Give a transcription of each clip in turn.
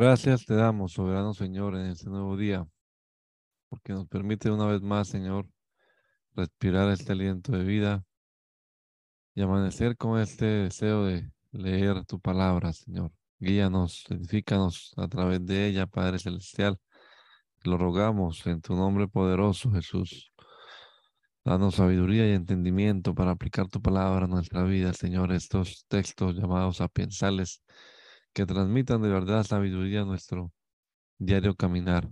Gracias te damos, soberano Señor, en este nuevo día, porque nos permite una vez más, Señor, respirar este aliento de vida y amanecer con este deseo de leer tu palabra, Señor. Guíanos, edifícanos a través de ella, Padre Celestial. Lo rogamos en tu nombre poderoso, Jesús. Danos sabiduría y entendimiento para aplicar tu palabra a nuestra vida, Señor. Estos textos llamados sapiensales que transmitan de verdad sabiduría nuestro diario caminar.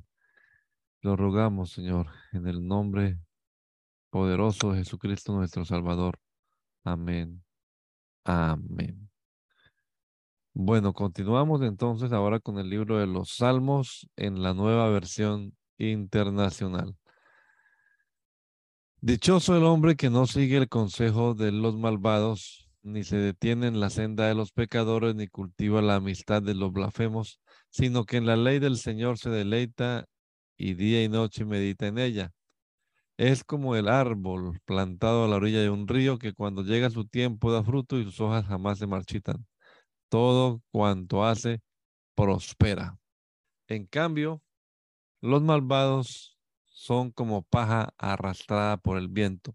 Lo rogamos, Señor, en el nombre poderoso de Jesucristo nuestro Salvador. Amén. Amén. Bueno, continuamos entonces ahora con el libro de los Salmos en la nueva versión internacional. Dichoso el hombre que no sigue el consejo de los malvados, ni se detiene en la senda de los pecadores, ni cultiva la amistad de los blasfemos, sino que en la ley del Señor se deleita y día y noche medita en ella. Es como el árbol plantado a la orilla de un río que cuando llega su tiempo da fruto y sus hojas jamás se marchitan. Todo cuanto hace prospera. En cambio, los malvados son como paja arrastrada por el viento.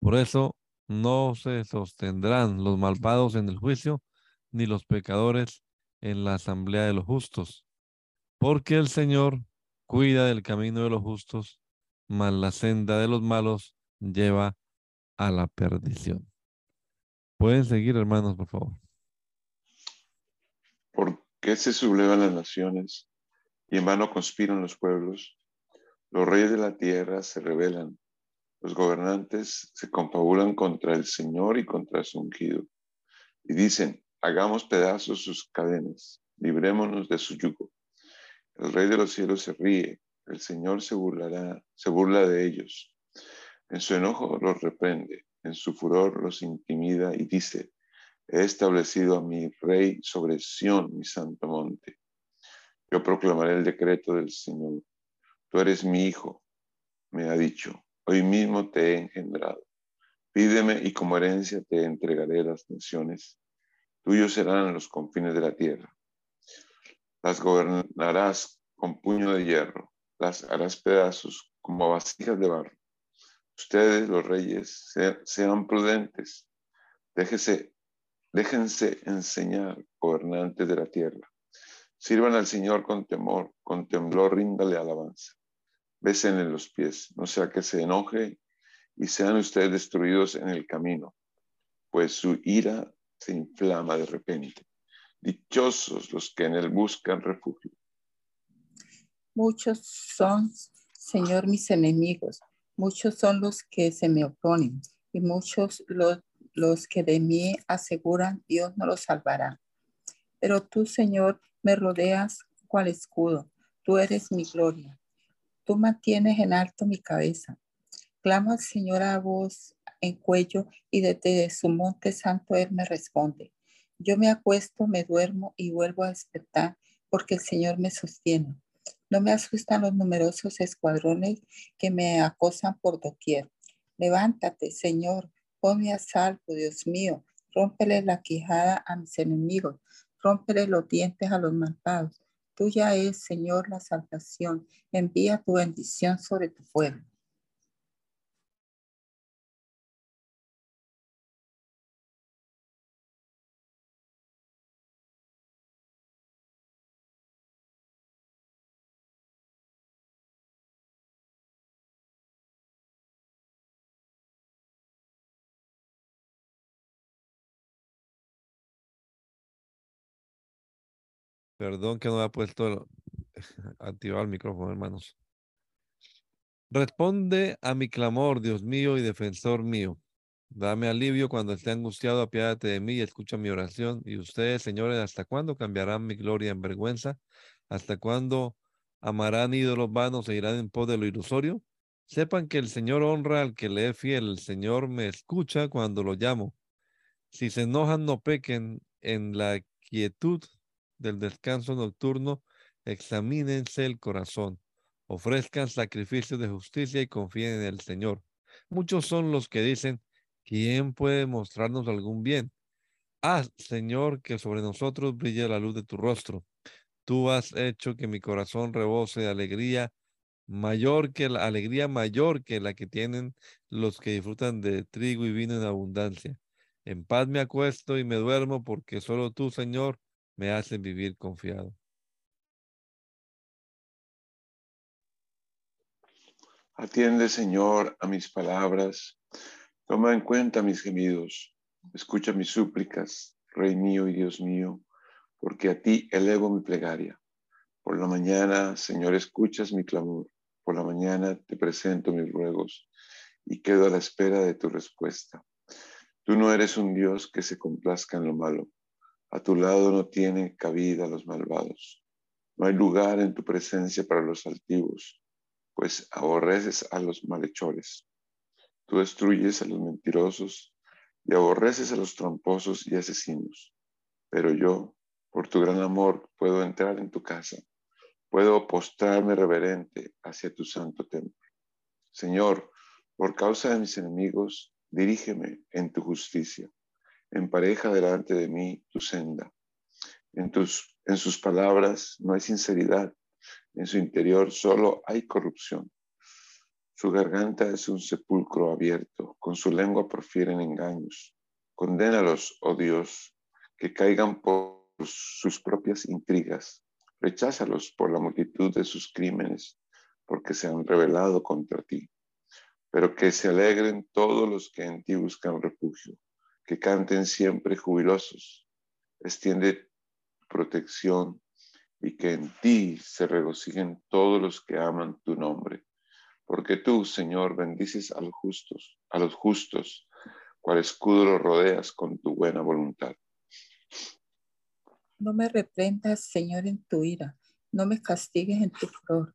Por eso no se sostendrán los malvados en el juicio, ni los pecadores en la asamblea de los justos. Porque el Señor cuida del camino de los justos, mas la senda de los malos lleva a la perdición. Pueden seguir, hermanos, por favor. ¿Por qué se sublevan las naciones y en vano conspiran los pueblos? Los reyes de la tierra se rebelan los gobernantes se confabulan contra el Señor y contra su ungido y dicen, hagamos pedazos sus cadenas, librémonos de su yugo. El rey de los cielos se ríe, el Señor se burlará, se burla de ellos. En su enojo los reprende, en su furor los intimida y dice, he establecido a mi rey sobre Sión, mi santo monte. Yo proclamaré el decreto del Señor. Tú eres mi hijo, me ha dicho Hoy mismo te he engendrado. Pídeme y como herencia te entregaré las naciones. Tuyos serán los confines de la tierra. Las gobernarás con puño de hierro, las harás pedazos como vasijas de barro. Ustedes, los reyes, sean prudentes. Déjese, déjense enseñar, gobernantes de la tierra. Sirvan al Señor con temor, con temblor, ríndale alabanza en los pies, no sea que se enoje y sean ustedes destruidos en el camino, pues su ira se inflama de repente. Dichosos los que en él buscan refugio. Muchos son, Señor, mis enemigos, muchos son los que se me oponen y muchos los, los que de mí aseguran Dios no los salvará. Pero tú, Señor, me rodeas cual escudo, tú eres mi gloria. Tú mantienes en alto mi cabeza. Clamo al Señor a voz en cuello y desde su monte santo Él me responde. Yo me acuesto, me duermo y vuelvo a despertar porque el Señor me sostiene. No me asustan los numerosos escuadrones que me acosan por doquier. Levántate, Señor, ponme a salvo, Dios mío. Rómpele la quijada a mis enemigos, rómpele los dientes a los malvados. Tuya es, Señor, la salvación. Envía tu bendición sobre tu pueblo. Perdón que no ha puesto activado el micrófono, hermanos. Responde a mi clamor, Dios mío y defensor mío. Dame alivio cuando esté angustiado, apiádate de mí y escucha mi oración. Y ustedes, señores, ¿hasta cuándo cambiarán mi gloria en vergüenza? ¿Hasta cuándo amarán ídolos vanos e irán en pos de lo ilusorio? Sepan que el Señor honra al que le es fiel. El Señor me escucha cuando lo llamo. Si se enojan, no pequen en la quietud del descanso nocturno, examínense el corazón, ofrezcan sacrificios de justicia y confíen en el Señor. Muchos son los que dicen, ¿quién puede mostrarnos algún bien? Haz, Señor, que sobre nosotros brille la luz de tu rostro. Tú has hecho que mi corazón rebose de alegría mayor que la alegría mayor que la que tienen los que disfrutan de trigo y vino en abundancia. En paz me acuesto y me duermo porque solo tú, Señor, me haces vivir confiado. Atiende, Señor, a mis palabras. Toma en cuenta mis gemidos. Escucha mis súplicas, Rey mío y Dios mío, porque a ti elevo mi plegaria. Por la mañana, Señor, escuchas mi clamor. Por la mañana te presento mis ruegos y quedo a la espera de tu respuesta. Tú no eres un Dios que se complazca en lo malo. A tu lado no tiene cabida los malvados. No hay lugar en tu presencia para los altivos, pues aborreces a los malhechores. Tú destruyes a los mentirosos y aborreces a los tramposos y asesinos. Pero yo, por tu gran amor, puedo entrar en tu casa puedo postrarme reverente hacia tu santo templo. Señor, por causa de mis enemigos, dirígeme en tu justicia. Empareja delante de mí tu senda. En, tus, en sus palabras no hay sinceridad. En su interior solo hay corrupción. Su garganta es un sepulcro abierto. Con su lengua profieren engaños. Condénalos, oh Dios, que caigan por sus propias intrigas Recházalos por la multitud de sus crímenes, porque se han rebelado contra ti. Pero que se alegren todos los que en ti buscan refugio, que canten siempre jubilosos. Extiende protección y que en ti se regocijen todos los que aman tu nombre. Porque tú, Señor, bendices a los justos, a los justos, cual escudo los rodeas con tu buena voluntad. No me reprendas, Señor, en tu ira, no me castigues en tu furor.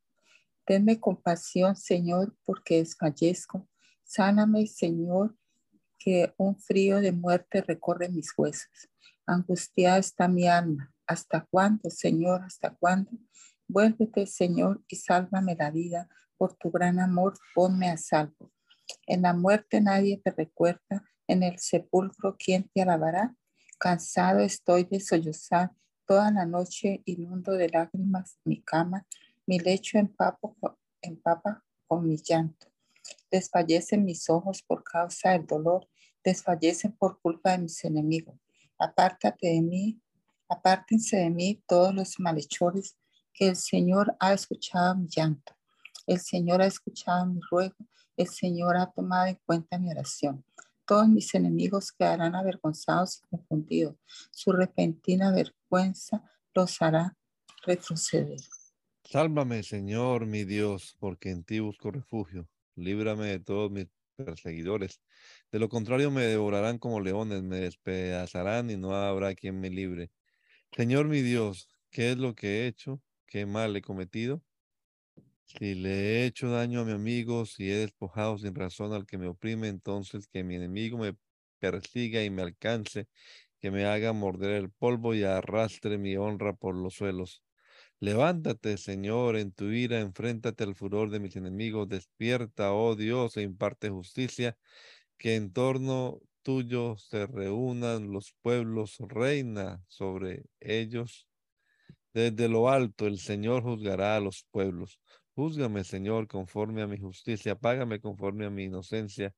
Tenme compasión, Señor, porque desfallezco. Sáname, Señor, que un frío de muerte recorre mis huesos. Angustiada está mi alma. ¿Hasta cuándo, Señor? ¿Hasta cuándo? Vuélvete, Señor, y sálvame la vida. Por tu gran amor, ponme a salvo. En la muerte nadie te recuerda. En el sepulcro, ¿quién te alabará? Cansado estoy de sollozar toda la noche, inundo de lágrimas mi cama, mi lecho empapa con mi llanto. Desfallecen mis ojos por causa del dolor, desfallecen por culpa de mis enemigos. Apártate de mí, apártense de mí todos los malhechores, que el Señor ha escuchado mi llanto. El Señor ha escuchado mi ruego, el Señor ha tomado en cuenta mi oración. Todos mis enemigos quedarán avergonzados y confundidos. Su repentina vergüenza los hará retroceder. Sálvame, Señor, mi Dios, porque en ti busco refugio. Líbrame de todos mis perseguidores. De lo contrario, me devorarán como leones, me despedazarán y no habrá quien me libre. Señor, mi Dios, ¿qué es lo que he hecho? ¿Qué mal he cometido? Si le he hecho daño a mi amigo, si he despojado sin razón al que me oprime, entonces que mi enemigo me persiga y me alcance, que me haga morder el polvo y arrastre mi honra por los suelos. Levántate, Señor, en tu ira, enfréntate al furor de mis enemigos, despierta, oh Dios, e imparte justicia, que en torno tuyo se reúnan los pueblos, reina sobre ellos. Desde lo alto el Señor juzgará a los pueblos. Júzgame, Señor, conforme a mi justicia, págame conforme a mi inocencia.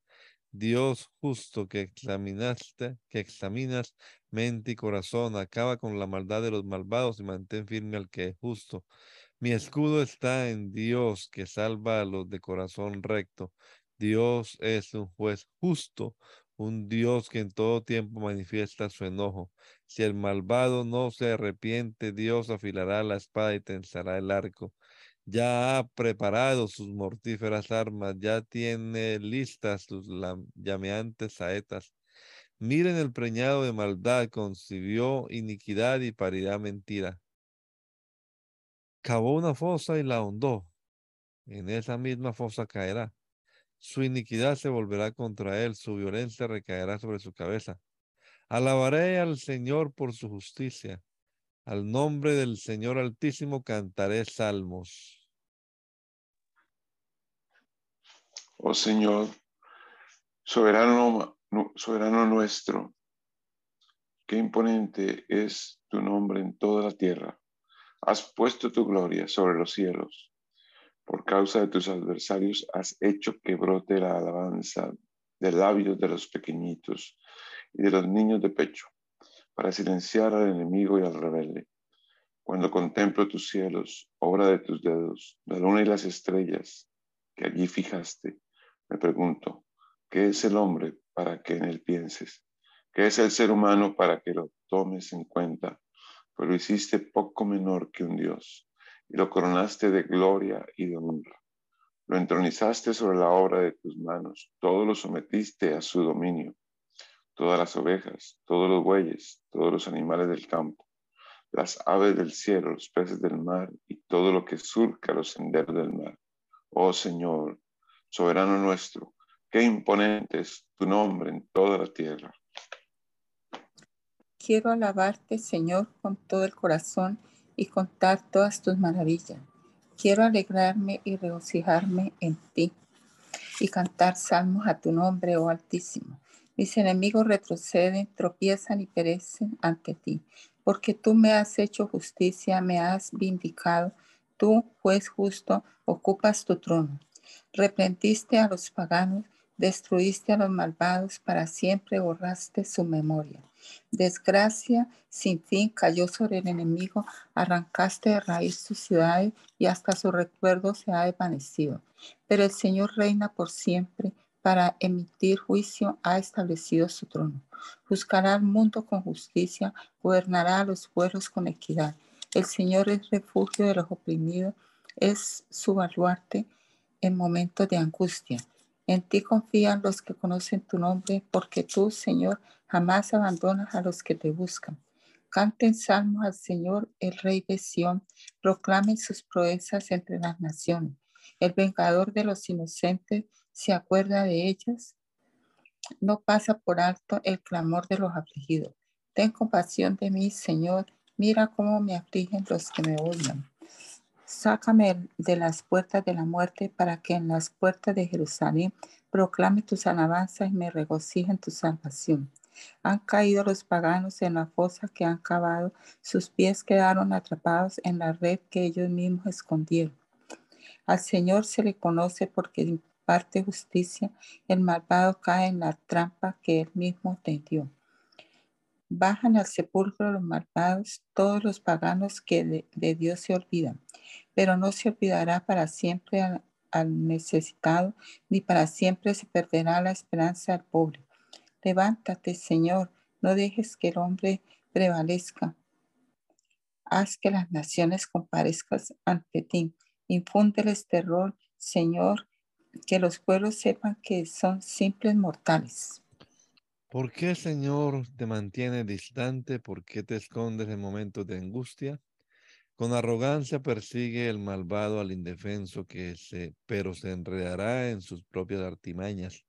Dios justo que examinaste, que examinas mente y corazón, acaba con la maldad de los malvados y mantén firme al que es justo. Mi escudo está en Dios que salva a los de corazón recto. Dios es un juez justo, un Dios que en todo tiempo manifiesta su enojo. Si el malvado no se arrepiente, Dios afilará la espada y tensará el arco ya ha preparado sus mortíferas armas, ya tiene listas sus llameantes saetas. Miren el preñado de maldad, concibió iniquidad y parirá mentira. Cavó una fosa y la ahondó. En esa misma fosa caerá. Su iniquidad se volverá contra él, su violencia recaerá sobre su cabeza. Alabaré al Señor por su justicia al nombre del Señor Altísimo cantaré salmos. Oh Señor, soberano, soberano nuestro, qué imponente es tu nombre en toda la tierra. Has puesto tu gloria sobre los cielos. Por causa de tus adversarios has hecho que brote la alabanza de labios de los pequeñitos y de los niños de pecho, para silenciar al enemigo y al rebelde. Cuando contemplo tus cielos, obra de tus dedos, la luna y las estrellas que allí fijaste, me pregunto, ¿qué es el hombre para que en él pienses? ¿Qué es el ser humano para que lo tomes en cuenta? pues lo hiciste poco menor que un Dios y lo coronaste de gloria y de honra. Lo entronizaste sobre la obra de tus manos, todo lo sometiste a su dominio, todas las ovejas, todos los bueyes, todos los animales del campo, las aves del cielo, los peces del mar y todo lo que surca los senderos del mar. Oh Señor, soberano nuestro, qué imponente es tu nombre en toda la tierra. Quiero alabarte, Señor, con todo el corazón y contar todas tus maravillas. Quiero alegrarme y regocijarme en ti y cantar salmos a tu nombre, oh Altísimo. Mis enemigos retroceden, tropiezan y perecen ante ti, porque tú me has hecho justicia, me has vindicado. Tú, juez justo, ocupas tu trono. Reprendiste a los paganos, destruiste a los malvados, para siempre borraste su memoria. Desgracia sin fin cayó sobre el enemigo, arrancaste de raíz sus ciudades y hasta su recuerdo se ha desvanecido. Pero el Señor reina por siempre, para emitir juicio ha establecido su trono. Juzgará al mundo con justicia, gobernará a los pueblos con equidad. El Señor es refugio de los oprimidos, es su baluarte en momentos de angustia. En ti confían los que conocen tu nombre, porque tú, Señor, jamás abandonas a los que te buscan. Canten salmos al Señor, el Rey de Sión, proclamen sus proezas entre las naciones. El vengador de los inocentes se acuerda de ellas. No pasa por alto el clamor de los afligidos. Ten compasión de mí, Señor. Mira cómo me afligen los que me odian. Sácame de las puertas de la muerte para que en las puertas de Jerusalén proclame tus alabanzas y me regocije en tu salvación. Han caído los paganos en la fosa que han cavado, sus pies quedaron atrapados en la red que ellos mismos escondieron. Al Señor se le conoce porque imparte justicia, el malvado cae en la trampa que él mismo tendió. Bajan al sepulcro los malvados, todos los paganos que de, Dios se olvidan, pero no se olvidará para siempre al necesitado, ni para siempre se perderá la esperanza al pobre. Levántate, Señor, no dejes que el hombre prevalezca. Haz que las naciones comparezcan ante ti. Infúndeles terror, Señor, que los pueblos sepan que son simples mortales. ¿Por qué, Señor, te mantiene distante? ¿Por qué te escondes en momentos de angustia? Con arrogancia persigue el malvado al indefenso que se, pero se enredará en sus propias artimañas.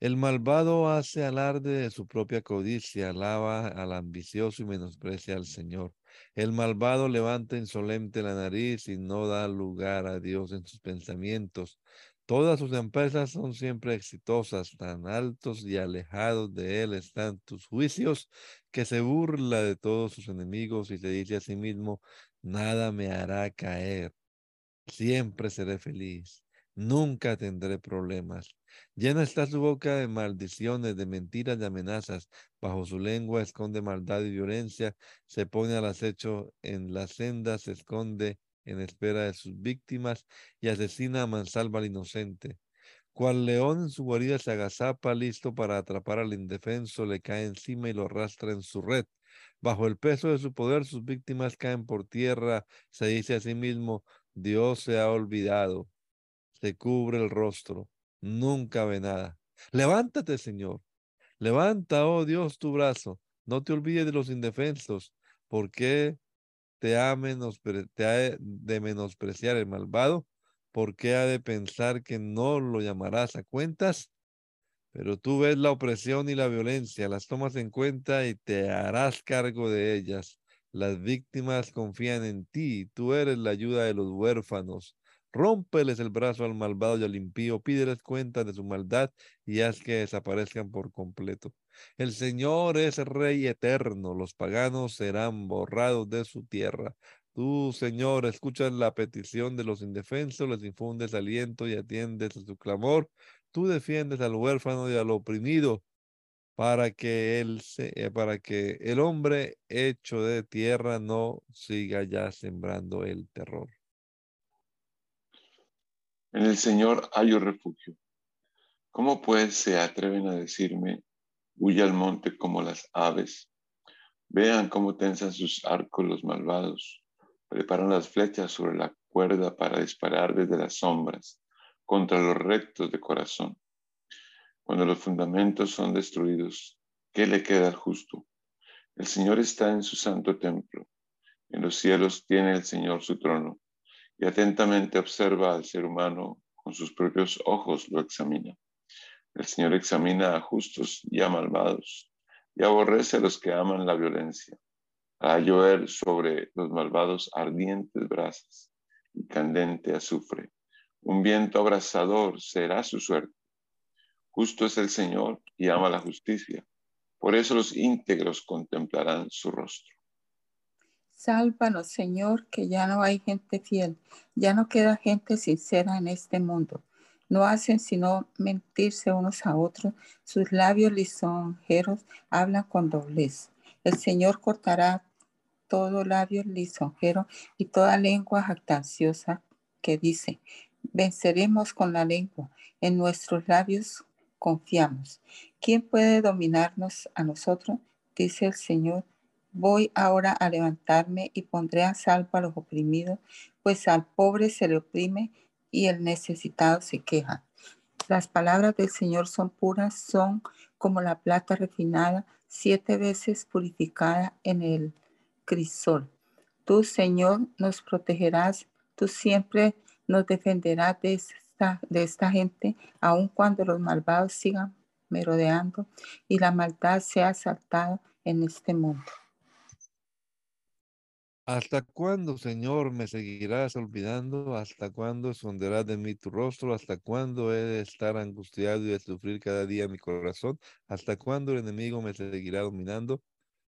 El malvado hace alarde de su propia codicia, alaba al ambicioso y menosprecia al Señor. El malvado levanta insolente la nariz y no da lugar a Dios en sus pensamientos. Todas sus empresas son siempre exitosas, tan altos y alejados de él están tus juicios, que se burla de todos sus enemigos y se dice a sí mismo, nada me hará caer, siempre seré feliz, nunca tendré problemas. Llena está su boca de maldiciones, de mentiras, de amenazas. Bajo su lengua esconde maldad y violencia. Se pone al acecho en la senda, se esconde en espera de sus víctimas y asesina a mansalva al inocente. Cual león en su guarida se agazapa, listo para atrapar al indefenso, le cae encima y lo arrastra en su red. Bajo el peso de su poder, sus víctimas caen por tierra. Se dice a sí mismo, Dios se ha olvidado. Se cubre el rostro nunca ve nada. Levántate, Señor. Levanta, oh Dios, tu brazo. No te olvides de los indefensos, porque te ha, ha de menospreciar el malvado, porque ha de pensar que no lo llamarás a cuentas. Pero tú ves la opresión y la violencia, las tomas en cuenta y te harás cargo de ellas. Las víctimas confían en ti, tú eres la ayuda de los huérfanos. Rómpeles el brazo al malvado y al impío, pídeles cuenta de su maldad y haz que desaparezcan por completo. El Señor es Rey eterno, los paganos serán borrados de su tierra. Tú, Señor, escuchas la petición de los indefensos, les infundes aliento y atiendes a su clamor. Tú defiendes al huérfano y al oprimido para que, él se, eh, para que el hombre hecho de tierra no siga ya sembrando el terror. En el Señor hay refugio. ¿Cómo pues se atreven a decirme, huye al monte como las aves? Vean cómo tensan sus arcos los malvados, preparan las flechas sobre la cuerda para disparar desde las sombras contra los rectos de corazón. Cuando los fundamentos son destruidos, ¿qué le queda al justo? El Señor está en su santo templo. En los cielos tiene el Señor su trono y atentamente observa al ser humano con sus propios ojos lo examina. El Señor examina a justos y a malvados y aborrece a los que aman la violencia. a llover sobre los malvados ardientes brasas y candente azufre. Un viento abrasador será su suerte. Justo es el Señor y ama la justicia. Por eso los íntegros contemplarán su rostro. Sálvanos, Señor, que ya no hay gente fiel, ya no queda gente sincera en este mundo. No hacen sino mentirse unos a otros, sus labios lisonjeros hablan con doblez. El Señor cortará todo labio lisonjero y toda lengua jactanciosa que dice, venceremos con la lengua, en nuestros labios confiamos. ¿Quién puede dominarnos a nosotros? Dice el Señor Voy ahora a levantarme y pondré a salvo a los oprimidos, pues al pobre se le oprime y el necesitado se queja. Las palabras del Señor son puras, son como la plata refinada, siete veces purificada en el crisol. Tú, Señor, nos protegerás, tú siempre nos defenderás de esta, de esta gente, aun cuando los malvados sigan merodeando y la maldad sea asaltada en este mundo. ¿Hasta cuándo, Señor, me seguirás olvidando? ¿Hasta cuándo esconderás de mí tu rostro? ¿Hasta cuándo he de estar angustiado y de sufrir cada día mi corazón? ¿Hasta cuándo el enemigo me seguirá dominando?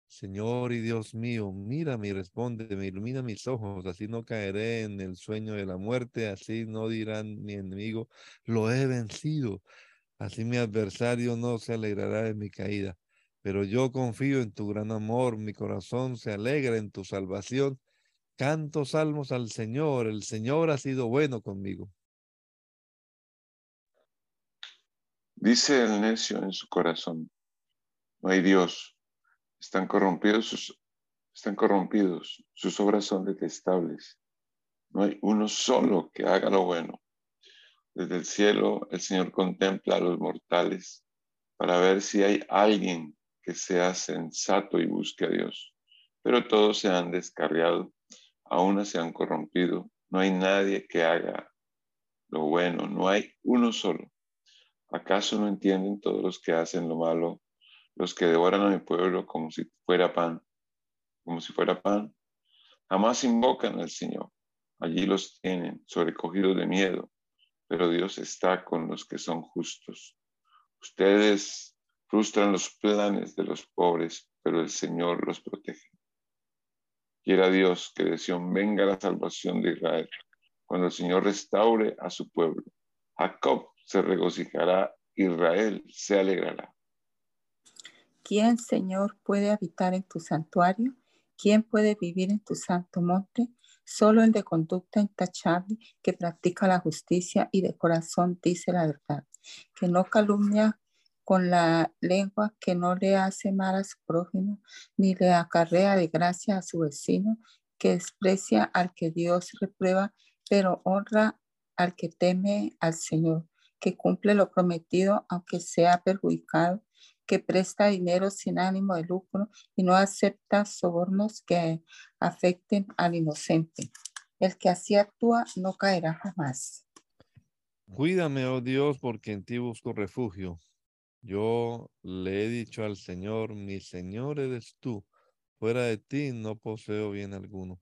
Señor y Dios mío, mírame y me ilumina mis ojos, así no caeré en el sueño de la muerte, así no dirán mi enemigo, lo he vencido, así mi adversario no se alegrará de mi caída pero yo confío en tu gran amor, mi corazón se alegra en tu salvación. Canto salmos al Señor, el Señor ha sido bueno conmigo. Dice el necio en su corazón, no hay Dios, están corrompidos sus, están corrompidos, sus obras son detestables. No hay uno solo que haga lo bueno. Desde el cielo el Señor contempla a los mortales para ver si hay alguien que sea sensato y busque a Dios. Pero todos se han descarriado, aún se han corrompido. No hay nadie que haga lo bueno, no hay uno solo. ¿Acaso no entienden todos los que hacen lo malo, los que devoran a mi pueblo como si fuera pan, como si fuera pan? Jamás invocan al Señor. Allí los tienen, sobrecogidos de miedo, pero Dios está con los que son justos. Ustedes Frustran los planes de los pobres, pero el Señor los protege. Quiera Dios que de Sion venga la salvación de Israel, cuando el Señor restaure a su pueblo. Jacob se regocijará, Israel se alegrará. ¿Quién, Señor, puede habitar en tu santuario? ¿Quién puede vivir en tu santo monte? Solo el de conducta intachable que practica la justicia y de corazón dice la verdad, que no calumnia con la lengua que no le hace mal a su prójimo, ni le acarrea de gracia a su vecino, que desprecia al que Dios reprueba, pero honra al que teme al Señor, que cumple lo prometido aunque sea perjudicado, que presta dinero sin ánimo de lucro y no acepta sobornos que afecten al inocente. El que así actúa no caerá jamás. Cuídame, oh Dios, porque en ti busco refugio. Yo le he dicho al Señor, mi Señor eres tú, fuera de ti no poseo bien alguno.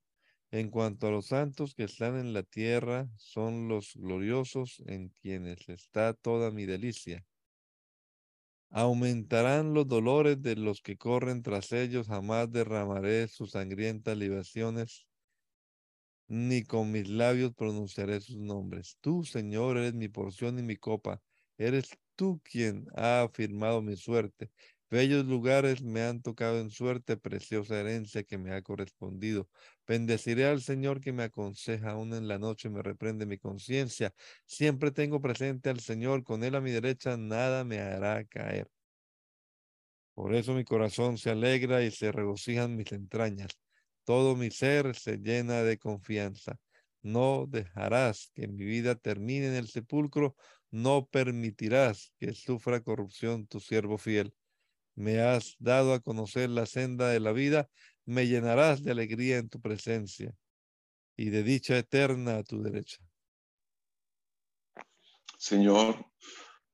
En cuanto a los santos que están en la tierra, son los gloriosos en quienes está toda mi delicia. Aumentarán los dolores de los que corren tras ellos, jamás derramaré sus sangrientas libaciones. ni con mis labios pronunciaré sus nombres. Tú, Señor, eres mi porción y mi copa. Eres tú quien ha afirmado mi suerte. Bellos lugares me han tocado en suerte, preciosa herencia que me ha correspondido. Bendeciré al Señor que me aconseja, aún en la noche me reprende mi conciencia. Siempre tengo presente al Señor, con Él a mi derecha nada me hará caer. Por eso mi corazón se alegra y se regocijan mis entrañas. Todo mi ser se llena de confianza. No dejarás que mi vida termine en el sepulcro, no permitirás que sufra corrupción tu siervo fiel me has dado a conocer la senda de la vida, me llenarás de alegría en tu presencia y de dicha eterna a tu derecha. Señor,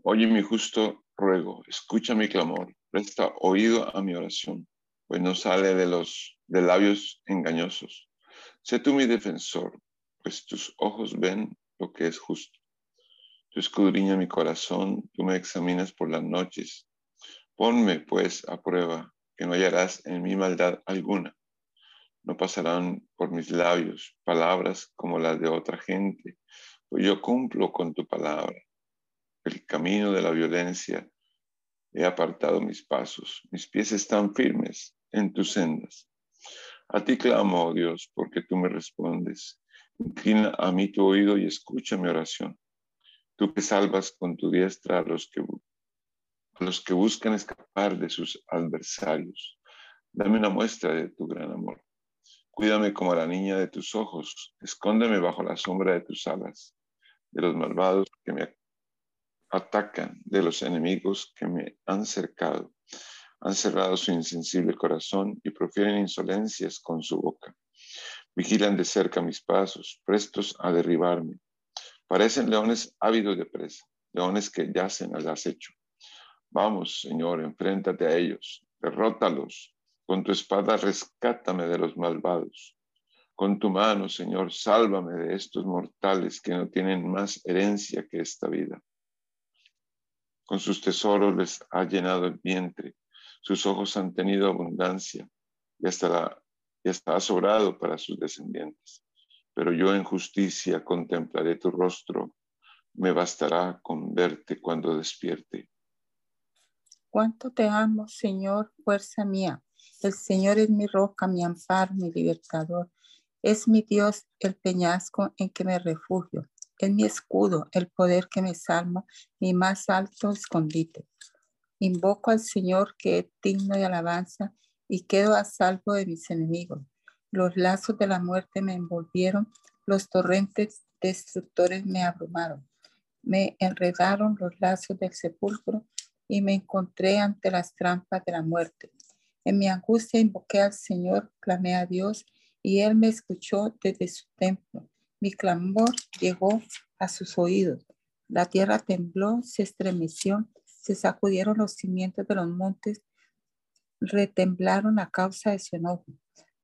oye mi justo ruego, escucha mi clamor, presta oído a mi oración, pues no sale de los de labios engañosos. Sé tú mi defensor, pues tus ojos ven lo que es justo. Tú escudriña mi corazón, tú me examinas por las noches Ponme, pues, a prueba, que no hallarás en mi maldad alguna. No pasarán por mis labios palabras como las de otra gente, pues yo cumplo con tu palabra. El camino de la violencia he apartado mis pasos, mis pies están firmes en tus sendas. A ti clamo, oh Dios, porque tú me respondes. Inclina a mí tu oído y escucha mi oración. Tú que salvas con tu diestra a los que a los que buscan escapar de sus adversarios. Dame una muestra de tu gran amor. Cuídame como la niña de tus ojos. Escóndeme bajo la sombra de tus alas, de los malvados que me atacan, de los enemigos que me han cercado. Han cerrado su insensible corazón y profieren insolencias con su boca. Vigilan de cerca mis pasos, prestos a derribarme. Parecen leones ávidos de presa, leones que yacen al acecho. Vamos, Señor, enfréntate a ellos, derrótalos. Con tu espada rescátame de los malvados. Con tu mano, Señor, sálvame de estos mortales que no tienen más herencia que esta vida. Con sus tesoros les ha llenado el vientre, sus ojos han tenido abundancia y hasta, y hasta ha sobrado para sus descendientes. Pero yo en justicia contemplaré tu rostro, me bastará con verte cuando despierte. Cuánto te amo, Señor, fuerza mía. El Señor es mi roca, mi amparo, mi libertador. Es mi Dios, el peñasco en que me refugio. Es mi escudo, el poder que me salva, mi más alto escondite. Invoco al Señor que es digno de alabanza y quedo a salvo de mis enemigos. Los lazos de la muerte me envolvieron, los torrentes destructores me abrumaron. Me enredaron los lazos del sepulcro y me encontré ante las trampas de la muerte. En mi angustia invoqué al Señor, clamé a Dios y Él me escuchó desde su templo. Mi clamor llegó a sus oídos. La tierra tembló, se estremeció, se sacudieron los cimientos de los montes, retemblaron a causa de su enojo.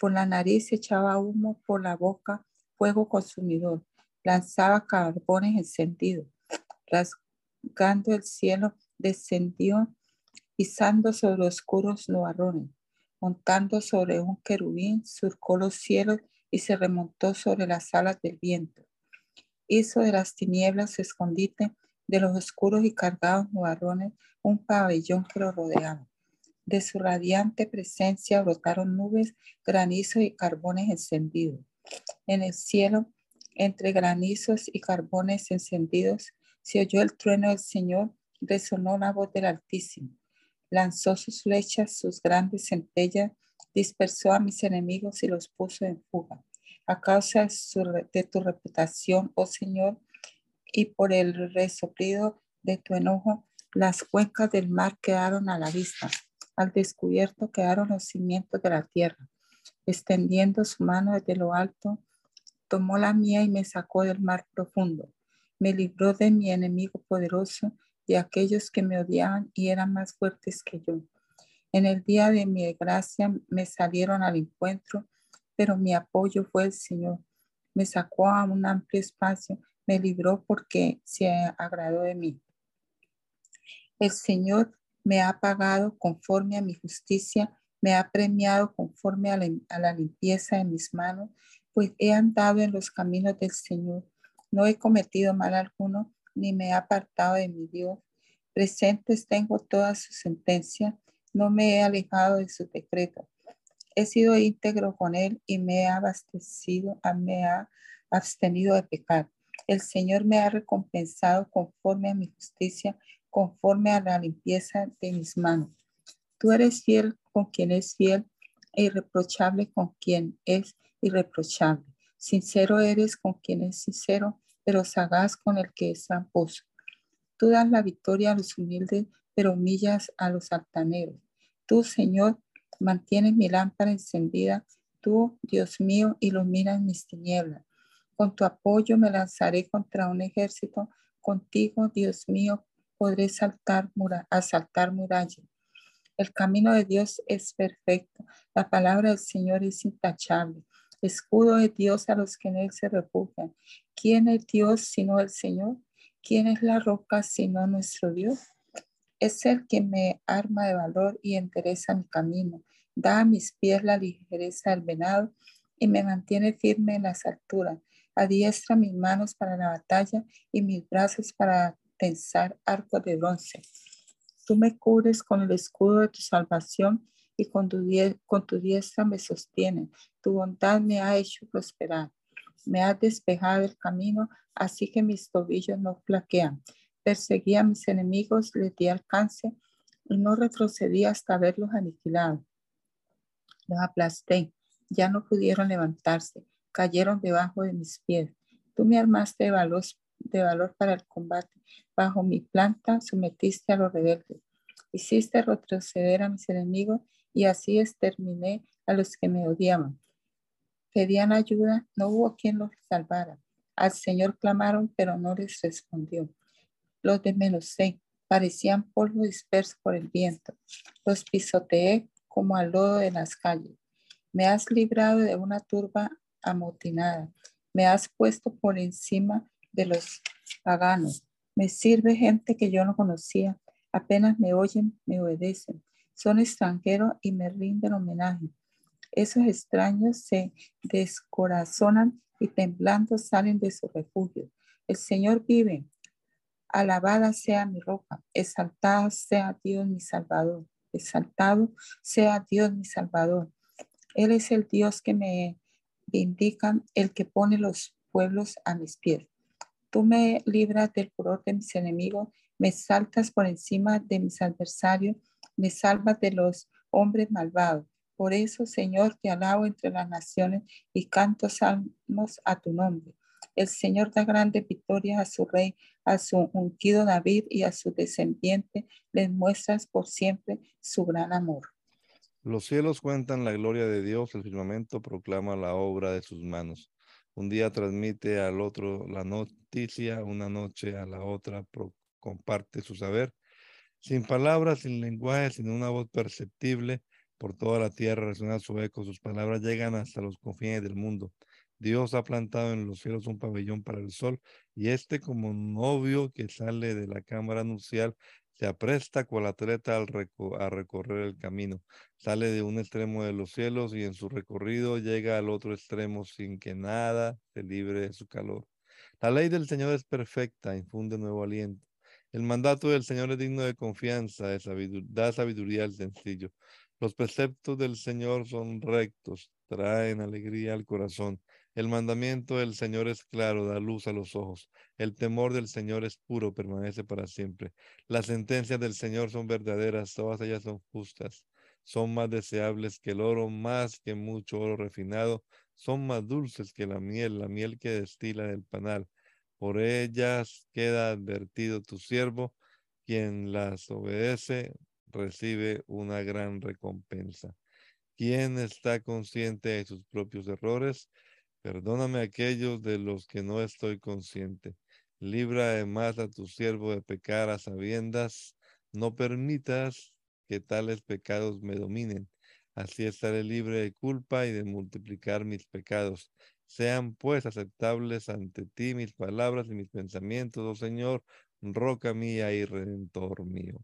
Por la nariz echaba humo, por la boca fuego consumidor, lanzaba carbones encendidos, rasgando el cielo descendió pisando sobre oscuros nubarrones, montando sobre un querubín, surcó los cielos y se remontó sobre las alas del viento. Hizo de las tinieblas escondite, de los oscuros y cargados nubarrones un pabellón que lo rodeaba. De su radiante presencia brotaron nubes, granizo y carbones encendidos. En el cielo, entre granizos y carbones encendidos, se oyó el trueno del Señor resonó la voz del Altísimo. Lanzó sus flechas, sus grandes centellas, dispersó a mis enemigos y los puso en fuga. A causa de, tu reputación, oh Señor, y por el resoplido de tu enojo, las cuencas del mar quedaron a la vista. Al descubierto quedaron los cimientos de la tierra. Extendiendo su mano desde lo alto, tomó la mía y me sacó del mar profundo. Me libró de mi enemigo poderoso de aquellos que me odiaban y eran más fuertes que yo. En el día de mi gracia me salieron al encuentro, pero mi apoyo fue el Señor. Me sacó a un amplio espacio, me libró porque se agradó de mí. El Señor me ha pagado conforme a mi justicia, me ha premiado conforme a la, limpieza de mis manos, pues he andado en los caminos del Señor. No he cometido mal alguno, ni me he apartado de mi Dios. Presentes tengo toda su sentencia, no me he alejado de su decreto. He sido íntegro con él y me he abastecido, me ha abstenido de pecar. El Señor me ha recompensado conforme a mi justicia, conforme a la limpieza de mis manos. Tú eres fiel con quien es fiel e irreprochable con quien es irreprochable. Sincero eres con quien es sincero, pero sagaz con el que es tramposo. Tú das la victoria a los humildes, pero humillas a los altaneros. Tú, Señor, mantienes mi lámpara encendida. Tú, Dios mío, iluminas mis tinieblas. Con tu apoyo me lanzaré contra un ejército. Contigo, Dios mío, podré saltar asaltar murallas. El camino de Dios es perfecto. La palabra del Señor es intachable. Escudo de Dios a los que en él se refugian. ¿Quién es Dios sino el Señor? ¿Quién es la roca sino nuestro Dios? Es el que me arma de valor y endereza mi camino. Da a mis pies la ligereza del venado y me mantiene firme en las alturas. Adiestra mis manos para la batalla y mis brazos para tensar arcos de bronce. Tú me cubres con el escudo de tu salvación y con tu, con tu diestra me sostiene. Tu bondad me ha hecho prosperar. Me has despejado el camino, así que mis tobillos no flaquean. Perseguí a mis enemigos, les di alcance y no retrocedí hasta verlos aniquilados. Los aplasté, ya no pudieron levantarse, cayeron debajo de mis pies. Tú me armaste de valor, de valor para el combate. Bajo mi planta sometiste a los rebeldes. Hiciste retroceder a mis enemigos y así exterminé a los que me odiaban. Pedían ayuda, no hubo quien los salvara. Al Señor clamaron, pero no les respondió. Los desmenuzé, parecían polvo disperso por el viento. Los pisoteé como al lodo de las calles. Me has librado de una turba amotinada. Me has puesto por encima de los paganos. Me sirve gente que yo no conocía. Apenas me oyen, me obedecen. Son extranjeros y me rinden homenaje. Esos extraños se descorazonan y temblando salen de su refugio. El Señor vive. Alabada sea mi roca. Exaltada sea Dios mi Salvador. Exaltado sea Dios mi Salvador. Él es el Dios que me indica, el que pone los pueblos a mis pies. Tú me libras del furor de mis enemigos, me saltas por encima de mis adversarios, me salvas de los hombres malvados. Por eso, Señor, te alabo entre las naciones y canto salmos a tu nombre. El Señor da grandes victorias a su rey, a su ungido David y a su descendiente. Les muestras por siempre su gran amor. Los cielos cuentan la gloria de Dios, el firmamento proclama la obra de sus manos. Un día transmite al otro la noticia, una noche a la otra comparte su saber. Sin palabras, sin lenguaje, sin una voz perceptible, por toda la tierra resuena su eco, sus palabras llegan hasta los confines del mundo. Dios ha plantado en los cielos un pabellón para el sol, y este como novio que sale de la cámara nupcial se apresta cual atleta al a recorrer el camino. Sale de un extremo de los cielos y en su recorrido llega al otro extremo sin que nada se libre de su calor. La ley del Señor es perfecta, infunde nuevo aliento. El mandato del Señor es digno de confianza, da sabiduría al sencillo. Los preceptos del Señor son rectos, traen alegría al corazón. El mandamiento del Señor es claro, da luz a los ojos. El temor del Señor es puro, permanece para siempre. Las sentencias del Señor son verdaderas, todas ellas son justas. Son más deseables que el oro, más que mucho oro refinado. Son más dulces que la miel, la miel que destila del panal. Por ellas queda advertido tu siervo, quien las obedece recibe una gran recompensa. Quien está consciente de sus propios errores, Perdóname aquellos de los que no estoy consciente. Libra además a tu siervo de pecar a sabiendas. No permitas que tales pecados me dominen. Así estaré libre de culpa y de multiplicar mis pecados. Sean pues aceptables ante ti mis palabras y mis pensamientos, oh Señor, roca mía y redentor mío.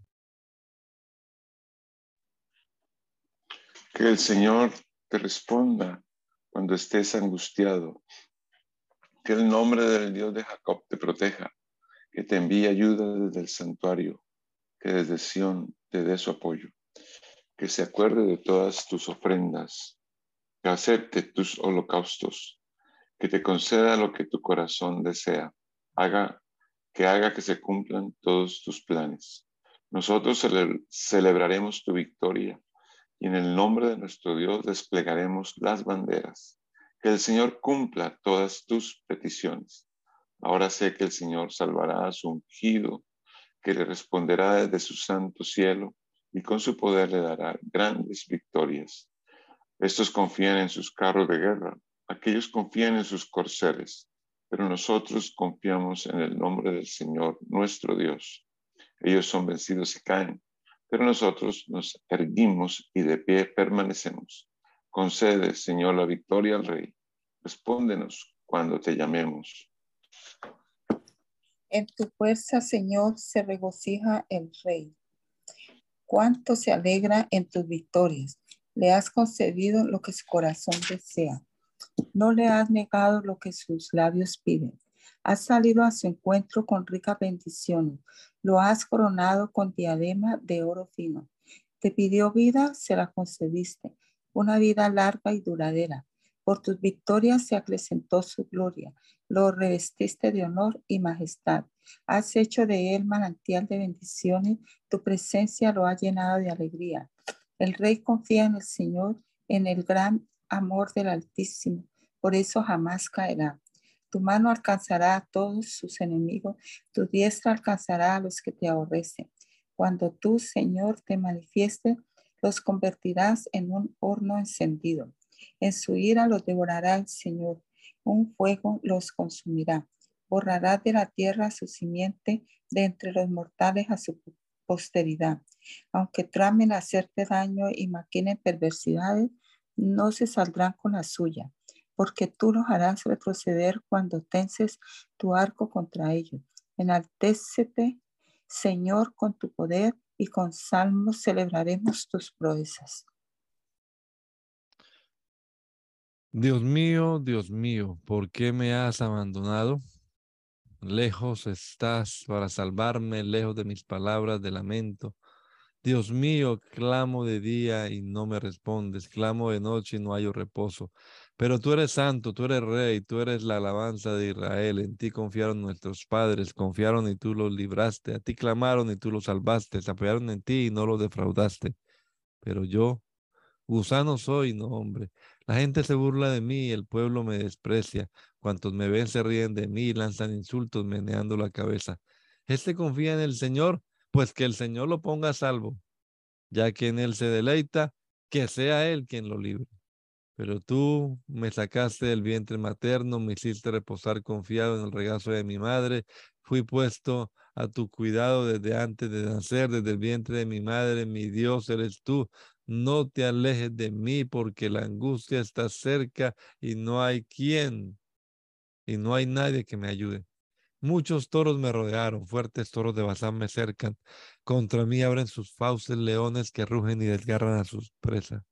Que el Señor te responda cuando estés angustiado. Que el nombre del Dios de Jacob te proteja, que te envíe ayuda desde el santuario, que desde Sión te dé su apoyo, que se acuerde de todas tus ofrendas, que acepte tus holocaustos, que te conceda lo que tu corazón desea, haga que haga que se cumplan todos tus planes. Nosotros celebraremos tu victoria y en el nombre de nuestro Dios desplegaremos las banderas. Que el Señor cumpla todas tus peticiones. Ahora sé que el Señor salvará a su ungido, que le responderá desde su santo cielo y con su poder le dará grandes victorias. Estos confían en sus carros de guerra, aquellos confían en sus corceles, pero nosotros confiamos en el nombre del Señor nuestro Dios. Ellos son vencidos y caen, pero nosotros nos erguimos y de pie permanecemos. Concede, Señor, la victoria al Rey. Respóndenos cuando te llamemos. En tu fuerza, Señor, se regocija el Rey. Cuánto se alegra en tus victorias. Le has concedido lo que su corazón desea. No le has negado lo que sus labios piden. Has salido a su encuentro con ricas bendiciones. Lo has coronado con diadema de oro fino. Te pidió vida, se la concediste, una vida larga y duradera. Por tus victorias se acrecentó su gloria. Lo revestiste de honor y majestad. Has hecho de él manantial de bendiciones. Tu presencia lo ha llenado de alegría. El rey confía en el Señor, en el gran amor del Altísimo. Por eso jamás caerá. Tu mano alcanzará a todos sus enemigos, tu diestra alcanzará a los que te aborrecen. Cuando tú, Señor, te manifiestes, los convertirás en un horno encendido. En su ira los devorará el Señor, un fuego los consumirá. Borrará de la tierra su simiente, de entre los mortales a su posteridad. Aunque tramen hacerte daño y maquinen perversidades, no se saldrán con la suya porque tú los harás retroceder cuando tenses tu arco contra ellos. Enaltécete, Señor, con tu poder y con salmos celebraremos tus proezas. Dios mío, Dios mío, ¿por qué me has abandonado? Lejos estás para salvarme, lejos de mis palabras de lamento. Dios mío, clamo de día y no me respondes, clamo de noche y no hallo reposo. Pero tú eres santo, tú eres rey, tú eres la alabanza de Israel. En ti confiaron nuestros padres, confiaron y tú los libraste. A ti clamaron y tú los salvaste. Se apoyaron en ti y no los defraudaste. Pero yo, gusano soy, no hombre. La gente se burla de mí, el pueblo me desprecia. Cuantos me ven se ríen de mí y lanzan insultos meneando la cabeza. Este confía en el Señor, pues que el Señor lo ponga a salvo. Ya que en él se deleita, que sea él quien lo libre. Pero tú me sacaste del vientre materno, me hiciste reposar confiado en el regazo de mi madre. Fui puesto a tu cuidado desde antes de nacer, desde el vientre de mi madre. Mi Dios eres tú. No te alejes de mí porque la angustia está cerca y no hay quien, y no hay nadie que me ayude. Muchos toros me rodearon, fuertes toros de Bazán me cercan. Contra mí abren sus fauces leones que rugen y desgarran a sus presas.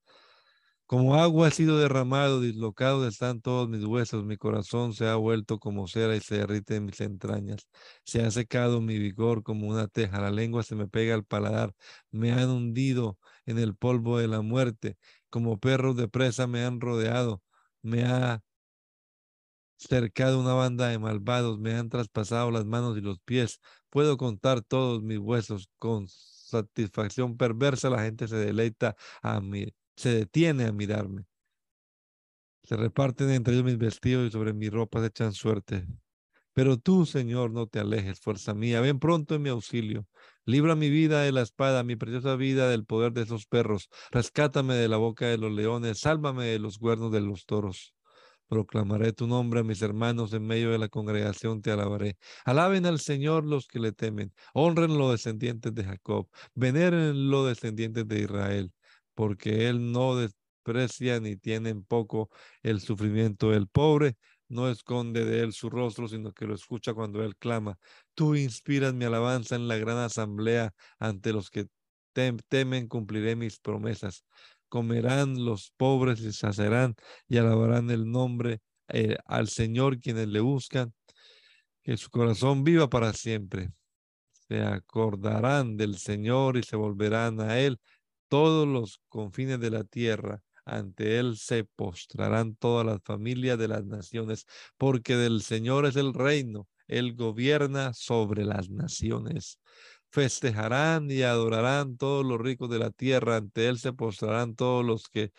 Como agua ha sido derramado, dislocado están todos mis huesos, mi corazón se ha vuelto como cera y se derrite en mis entrañas. Se ha secado mi vigor como una teja, la lengua se me pega al paladar, me han hundido en el polvo de la muerte, como perros de presa me han rodeado, me ha cercado una banda de malvados, me han traspasado las manos y los pies. Puedo contar todos mis huesos con satisfacción perversa, la gente se deleita a mí se detiene a mirarme. Se reparten entre ellos mis vestidos y sobre mi ropa se echan suerte. Pero tú, Señor, no te alejes, fuerza mía, ven pronto en mi auxilio. Libra mi vida de la espada, mi preciosa vida del poder de esos perros. Rescátame de la boca de los leones, sálvame de los cuernos de los toros. Proclamaré tu nombre a mis hermanos en medio de la congregación, te alabaré. Alaben al Señor los que le temen, honren los descendientes de Jacob, veneren los descendientes de Israel porque Él no desprecia ni tiene en poco el sufrimiento del pobre, no esconde de Él su rostro, sino que lo escucha cuando Él clama. Tú inspiras mi alabanza en la gran asamblea ante los que temen, cumpliré mis promesas. comerán los pobres y sacerán y alabarán el nombre eh, al Señor quienes le buscan. Que su corazón viva para siempre. Se acordarán del Señor y se volverán a Él todos los confines de la tierra. Ante Él se postrarán todas las familias de las naciones, porque del Señor es el reino. Él gobierna sobre las naciones festejarán y adorarán todos los ricos de la tierra, ante él se postrarán todos los que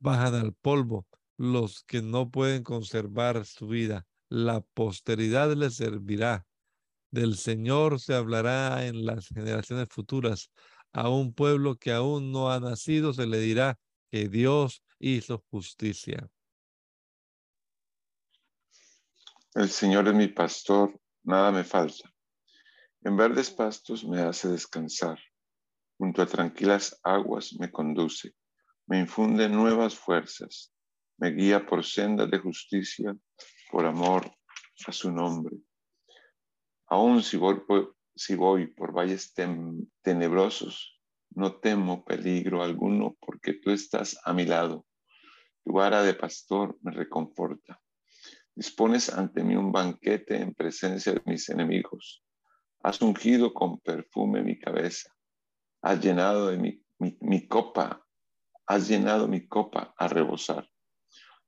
bajan al polvo, los que no pueden conservar su vida. La posteridad les servirá. Del Señor se hablará en las generaciones futuras. A un pueblo que aún no ha nacido se le dirá que Dios hizo justicia. El Señor es mi pastor, nada me falta. En verdes pastos me hace descansar, junto a tranquilas aguas me conduce, me infunde nuevas fuerzas, me guía por sendas de justicia, por amor a su nombre. Aún si voy si voy por valles tenebrosos, no temo peligro alguno porque tú estás a mi lado. Tu vara de pastor me reconforta. Dispones ante mí un banquete en presencia de mis enemigos Has ungido con perfume mi cabeza. Has llenado de mi, mi, copa. Has llenado mi copa a rebosar.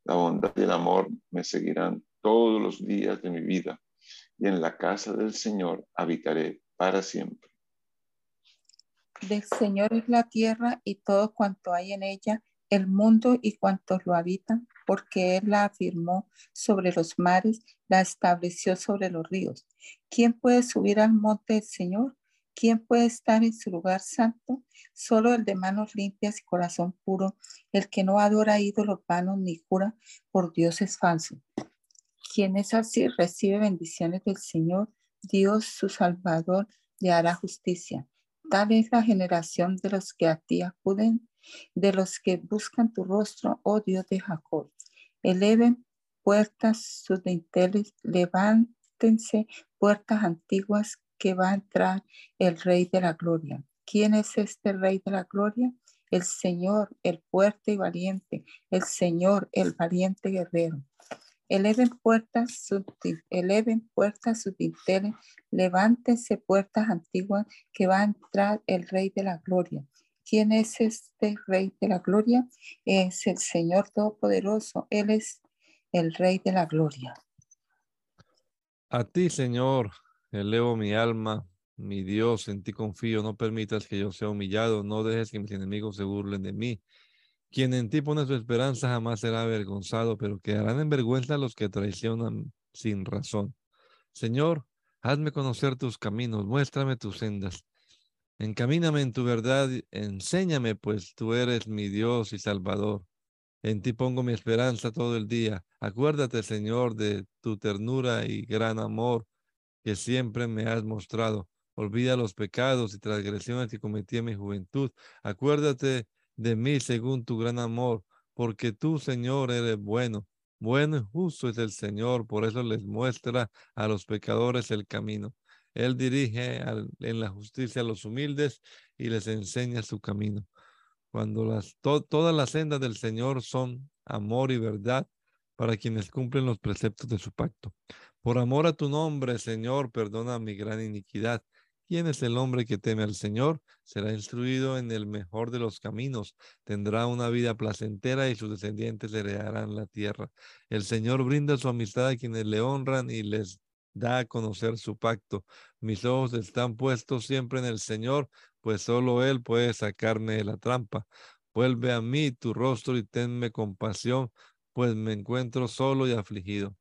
La bondad y el amor me seguirán todos los días de mi vida y en la casa del Señor habitaré para siempre. Del Señor es la tierra y todo cuanto hay en ella, el mundo y cuantos lo habitan, porque Él la afirmó sobre los mares, la estableció sobre los ríos. ¿Quién puede subir al monte del Señor? ¿Quién puede estar en su lugar santo? Solo el de manos limpias y corazón puro, el que no adora ídolos vanos ni jura por dioses falsos. Quien es así recibe bendiciones del Señor, Dios su Salvador le hará justicia. Tal es la generación de los que a ti acuden de los que buscan tu rostro, oh Dios de Jacob. Eleven puertas sus dinteles, levántense puertas antiguas que va a entrar el Rey de la Gloria. ¿Quién es este Rey de la Gloria? El Señor, el fuerte y valiente, el Señor, el valiente guerrero. Eleven puertas, sus, eleven puertas sus dinteles, levántense puertas antiguas que va a entrar el Rey de la Gloria. ¿Quién es este Rey de la Gloria? Es el Señor Todopoderoso. Él es el Rey de la Gloria. A ti, Señor, elevo mi alma, mi Dios, en ti confío. No permitas que yo sea humillado. No dejes que mis enemigos se burlen de mí. Quien en ti pone su esperanza jamás será avergonzado, pero quedarán en vergüenza los que traicionan sin razón. Señor, hazme conocer tus caminos, muéstrame tus sendas Encamíname en tu verdad, enséñame, pues tú eres mi Dios y Salvador. En ti pongo mi esperanza todo el día. Acuérdate, Señor, de tu ternura y gran amor que siempre me has mostrado. Olvida los pecados y transgresiones que cometí en mi juventud. Acuérdate de mí según tu gran amor, porque tú, Señor, eres bueno. Bueno y justo es el Señor, por eso les muestra a los pecadores el camino. Él dirige en la justicia a los humildes y les enseña su camino. Cuando las, todas las sendas del Señor son amor y verdad para quienes cumplen los preceptos de su pacto. Por amor a tu nombre, Señor, perdona mi gran iniquidad. ¿Quién es el hombre que teme al Señor? Será instruido en el mejor de los caminos, tendrá una vida placentera y sus descendientes heredarán la tierra. El Señor brinda su amistad a quienes le honran y les da a conocer su pacto. Mis ojos están puestos siempre en el Señor, pues solo Él puede sacarme de la trampa. Vuelve a mí tu rostro y tenme compasión, pues me encuentro solo y afligido.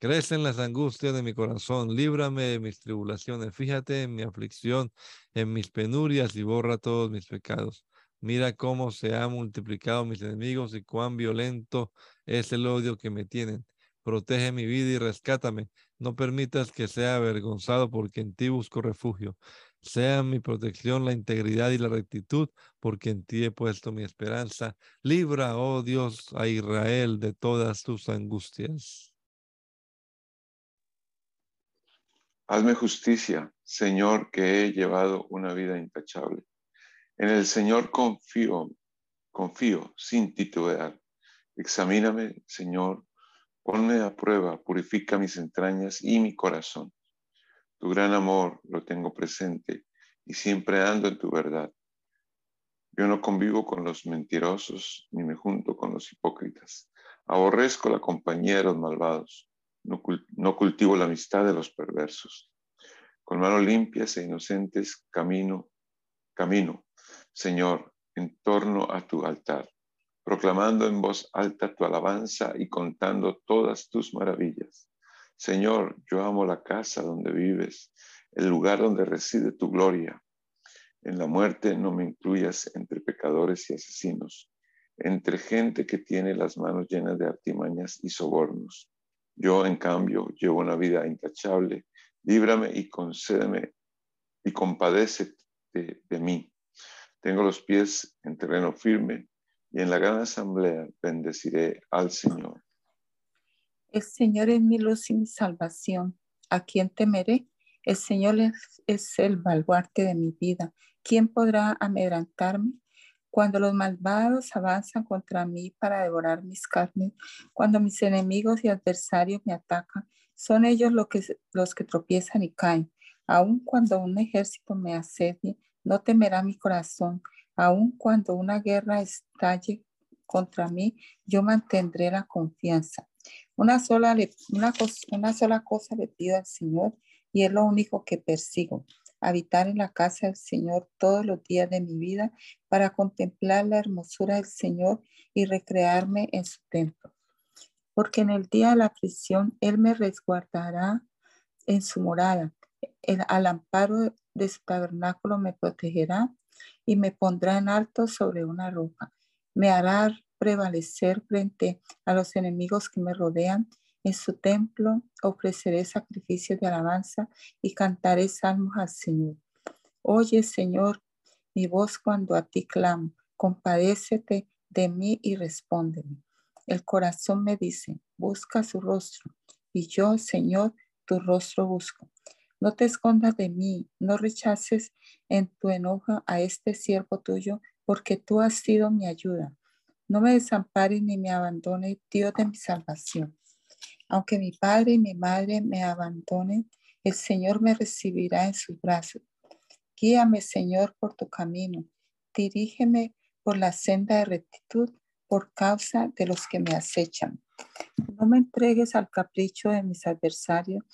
Crecen las angustias de mi corazón, líbrame de mis tribulaciones, fíjate en mi aflicción, en mis penurias y borra todos mis pecados. Mira cómo se han multiplicado mis enemigos y cuán violento es el odio que me tienen. Protege mi vida y rescátame. No permitas que sea avergonzado porque en ti busco refugio. Sea mi protección la integridad y la rectitud, porque en ti he puesto mi esperanza. Libra, oh Dios, a Israel de todas tus angustias. Hazme justicia, Señor, que he llevado una vida intachable. En el Señor confío, confío sin titubear. Examíname, Señor, ponme a prueba, purifica mis entrañas y mi corazón. Tu gran amor lo tengo presente y siempre ando en tu verdad. Yo no convivo con los mentirosos ni me junto con los hipócritas. Aborrezco la compañía de los malvados. No, cultivo la amistad de los perversos. Con manos limpias e inocentes camino, camino, Señor, en torno a tu altar, proclamando en voz alta tu alabanza y contando todas tus maravillas. Señor, yo amo la casa donde vives, el lugar donde reside tu gloria. En la muerte no me incluyas entre pecadores y asesinos, entre gente que tiene las manos llenas de artimañas y sobornos. Yo, en cambio, llevo una vida intachable. Líbrame y concédeme y compadece de mí. Tengo los pies en terreno firme y en la gran asamblea bendeciré al Señor. El Señor es mi luz y mi salvación. ¿A quién temeré? El Señor es, el baluarte de mi vida. ¿Quién podrá amedrantarme? Cuando los malvados avanzan contra mí para devorar mis carnes, cuando mis enemigos y adversarios me atacan, son ellos los que, los que tropiezan y caen. Aun cuando un ejército me asedie, no temerá mi corazón, aun cuando una guerra estalle contra mí, yo mantendré la confianza. Una sola, una, una sola cosa le pido al Señor y es lo único que persigo, habitar en la casa del Señor todos los días de mi vida para contemplar la hermosura del Señor y recrearme en su templo. Porque en el día de la aflicción Él me resguardará en su morada. El, al amparo de su tabernáculo me protegerá y me pondrá en alto sobre una roca. Me hará prevalecer frente a los enemigos que me rodean. En su templo ofreceré sacrificios de alabanza y cantaré salmos al Señor. Oye, Señor, mi voz cuando a ti clamo. Compadécete de mí y respóndeme. El corazón me dice, busca su rostro. Y yo, Señor, tu rostro busco. No te escondas de mí, no rechaces en tu enojo a este siervo tuyo, porque tú has sido mi ayuda. No me desampares ni me abandone, Dios de mi salvación. Aunque mi padre y mi madre me abandonen, el Señor me recibirá en sus brazos. Guíame, Señor, por tu camino. Dirígeme por la senda de rectitud por causa de los que me acechan. No me entregues al capricho de mis adversarios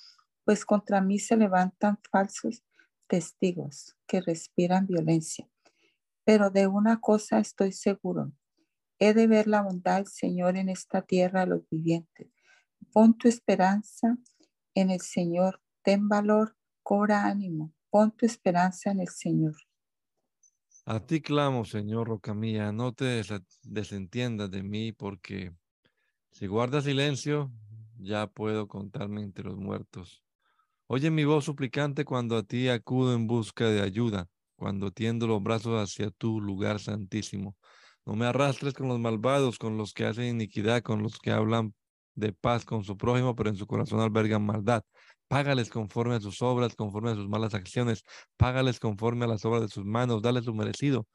pues contra mí se levantan falsos testigos que respiran violencia. Pero de una cosa estoy seguro, he de ver la bondad del Señor en esta tierra de los vivientes. Pon tu esperanza en el Señor, ten valor, cobra ánimo, pon tu esperanza en el Señor. A ti clamo, Señor, roca mía, no te desentiendas de mí, porque si guardas silencio, ya puedo contarme entre los muertos. Oye mi voz suplicante cuando a ti acudo en busca de ayuda, cuando tiendo los brazos hacia tu lugar santísimo. No me arrastres con los malvados, con los que hacen iniquidad, con los que hablan de paz con su prójimo, pero en su corazón albergan maldad. Págales conforme a sus obras, conforme a sus malas acciones. Págales conforme a las obras de sus manos. Dale su merecido,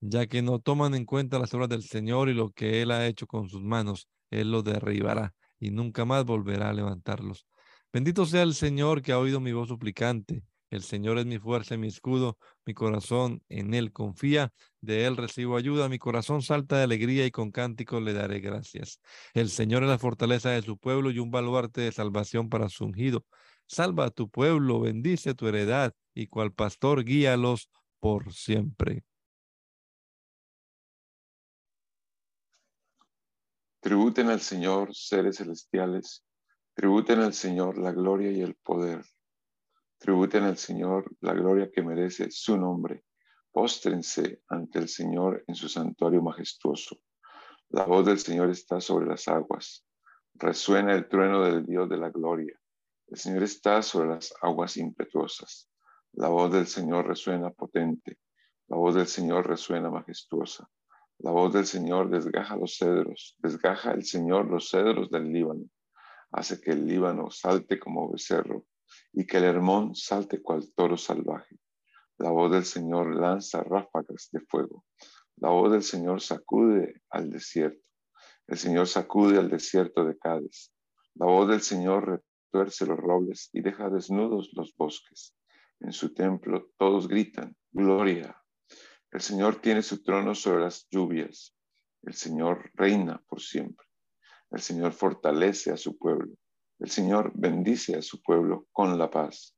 ya que no toman en cuenta las obras del Señor y lo que Él ha hecho con sus manos. Él lo derribará y nunca más volverá a levantarlos. Bendito sea el Señor que ha oído mi voz suplicante. El Señor es mi fuerza y mi escudo, mi corazón en Él confía, de Él recibo ayuda, mi corazón salta de alegría y con cánticos le daré gracias. El Señor es la fortaleza de su pueblo y un baluarte de salvación para su ungido. Salva a tu pueblo, bendice tu heredad y cual pastor guíalos por siempre. Tributen al Señor seres celestiales Tributen al Señor la gloria y el poder. Tributen al Señor la gloria que merece su nombre. Póstrense ante el Señor en su santuario majestuoso. La voz del Señor está sobre las aguas. Resuena el trueno del Dios de la gloria. El Señor está sobre las aguas impetuosas. La voz del Señor resuena potente. La voz del Señor resuena majestuosa. La voz del Señor desgaja los cedros. Desgaja el Señor los cedros del Líbano hace que el Líbano salte como becerro y que el Hermón salte cual toro salvaje. La voz del Señor lanza ráfagas de fuego. La voz del Señor sacude al desierto. El Señor sacude al desierto de Cádiz. La voz del Señor retuerce los robles y deja desnudos los bosques. En su templo todos gritan, Gloria. El Señor tiene su trono sobre las lluvias. El Señor reina por siempre. El Señor fortalece a su pueblo. El Señor bendice a su pueblo con la paz.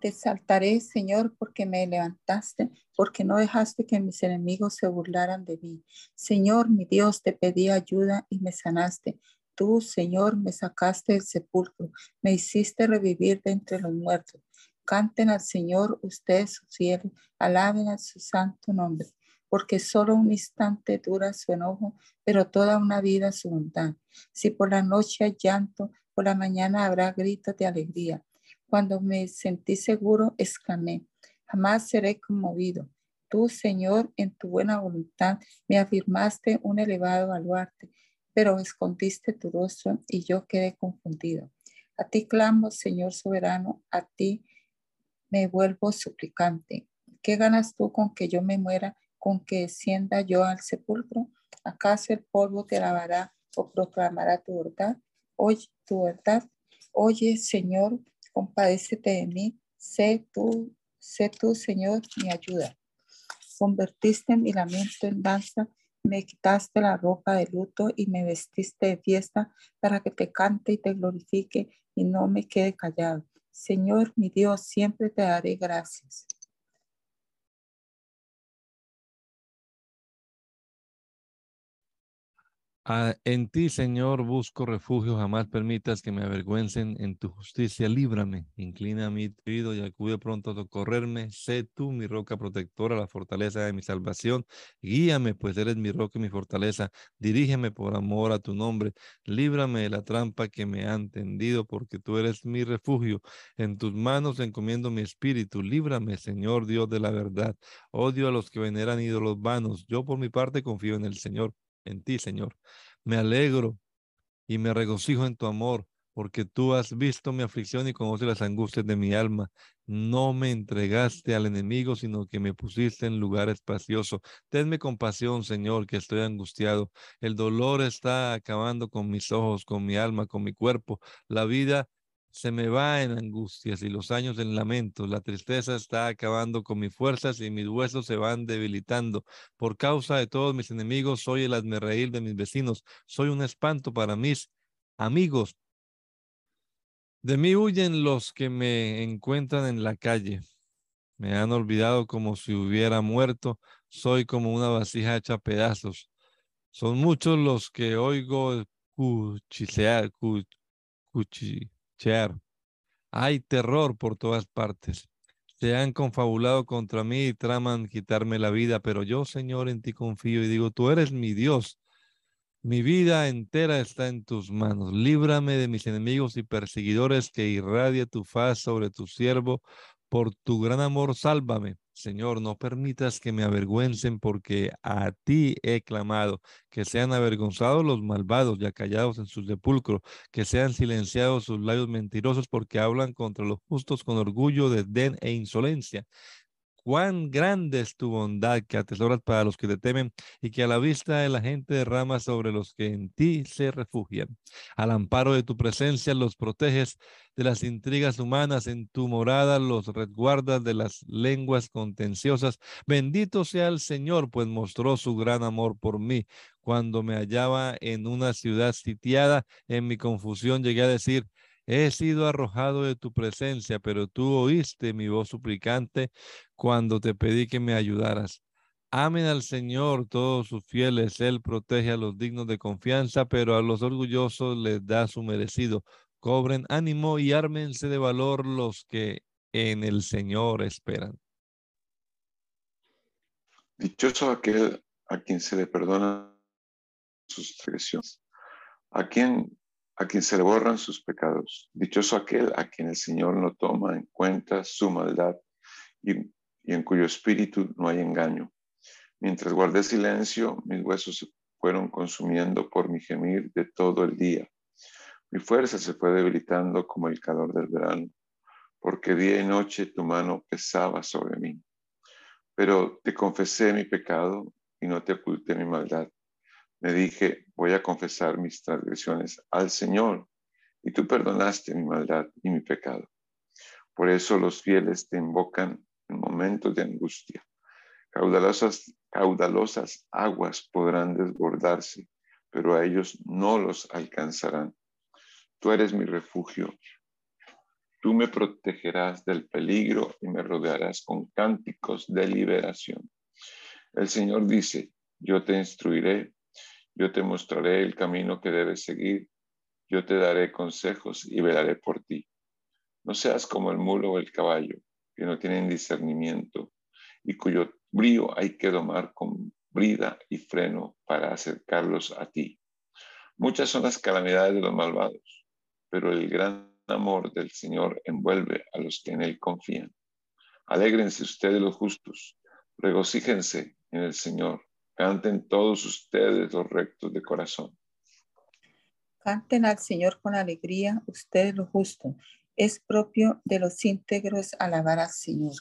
Te saltaré, Señor, porque me levantaste, porque no dejaste que mis enemigos se burlaran de mí. Señor, mi Dios, te pedí ayuda y me sanaste. Tú, Señor, me sacaste del sepulcro, me hiciste revivir de entre los muertos. Canten al Señor ustedes sus fieles, alaben a su santo nombre, porque solo un instante dura su enojo, pero toda una vida su bondad. Si por la noche hay llanto, por la mañana habrá gritos de alegría. Cuando me sentí seguro, exclamé, jamás seré conmovido. Tú, Señor, en tu buena voluntad, me afirmaste un elevado baluarte, pero escondiste tu rostro y yo quedé confundido. A ti clamo, Señor soberano, a ti me vuelvo suplicante. ¿Qué ganas tú con que yo me muera, con que descienda yo al sepulcro? ¿Acaso el polvo te lavará o proclamará tu verdad? Oye, tu verdad. Oye, Señor, compadécete de mí, sé tú, sé tú, Señor, mi ayuda. Convertiste mi lamento en danza, me quitaste la ropa de luto y me vestiste de fiesta para que te cante y te glorifique y no me quede callado. Señor, mi Dios, siempre te daré gracias. Ah, en ti, Señor, busco refugio, jamás permitas que me avergüencen. En tu justicia, líbrame, inclina mi oído y acude pronto a socorrerme, sé tú mi roca protectora, la fortaleza de mi salvación, guíame, pues eres mi roca y mi fortaleza, dirígeme por amor a tu nombre, líbrame de la trampa que me han tendido, porque tú eres mi refugio, en tus manos encomiendo mi espíritu, líbrame, Señor Dios de la verdad, odio a los que veneran ídolos vanos, yo por mi parte confío en el Señor en ti, Señor. Me alegro y me regocijo en tu amor, porque tú has visto mi aflicción y conoces las angustias de mi alma. No me entregaste al enemigo, sino que me pusiste en lugar espacioso. Tenme compasión, Señor, que estoy angustiado. El dolor está acabando con mis ojos, con mi alma, con mi cuerpo. La vida se me va en angustias y los años en lamentos. La tristeza está acabando con mis fuerzas y mis huesos se van debilitando. Por causa de todos mis enemigos, soy el reír de mis vecinos. Soy un espanto para mis amigos. De mí huyen los que me encuentran en la calle. Me han olvidado como si hubiera muerto. Soy como una vasija hecha pedazos. Son muchos los que oigo cuchichear, hay terror por todas partes. Se han confabulado contra mí y traman quitarme la vida, pero yo, Señor, en ti confío y digo, tú eres mi Dios. Mi vida entera está en tus manos. Líbrame de mis enemigos y perseguidores, que irradie tu faz sobre tu siervo. Por tu gran amor, sálvame. Señor, no permitas que me avergüencen porque a ti he clamado, que sean avergonzados los malvados y acallados en su sepulcro, que sean silenciados sus labios mentirosos porque hablan contra los justos con orgullo, desdén e insolencia. Cuán grande es tu bondad que atesoras para los que te temen y que a la vista de la gente derrama sobre los que en ti se refugian. Al amparo de tu presencia los proteges de las intrigas humanas, en tu morada los resguardas de las lenguas contenciosas. Bendito sea el Señor, pues mostró su gran amor por mí. Cuando me hallaba en una ciudad sitiada, en mi confusión llegué a decir, He sido arrojado de tu presencia, pero tú oíste mi voz suplicante cuando te pedí que me ayudaras. Amen al Señor todos sus fieles. Él protege a los dignos de confianza, pero a los orgullosos les da su merecido. Cobren ánimo y ármense de valor los que en el Señor esperan. Dichoso aquel a quien se le perdona sus transgresiones, a quien a quien se le borran sus pecados. Dichoso aquel a quien el Señor no toma en cuenta su maldad y, en cuyo espíritu no hay engaño. Mientras guardé silencio, mis huesos fueron consumiendo por mi gemir de todo el día. Mi fuerza se fue debilitando como el calor del verano, porque día y noche tu mano pesaba sobre mí. Pero te confesé mi pecado y no te oculté mi maldad. Me dije, voy a confesar mis transgresiones al Señor, y tú perdonaste mi maldad y mi pecado. Por eso los fieles te invocan en momentos de angustia. Caudalosas, caudalosas aguas podrán desbordarse, pero a ellos no los alcanzarán. Tú eres mi refugio. Tú me protegerás del peligro y me rodearás con cánticos de liberación. El Señor dice, yo te instruiré, yo te mostraré el camino que debes seguir, yo te daré consejos y velaré por ti. No seas como el mulo o el caballo, que no tienen discernimiento y cuyo brío hay que domar con brida y freno para acercarlos a ti. Muchas son las calamidades de los malvados, pero el gran amor del Señor envuelve a los que en Él confían. Alégrense ustedes los justos, regocíjense en el Señor, canten todos ustedes los rectos de corazón. Canten al Señor con alegría, ustedes los justos. Es propio de los íntegros alabar al Señor.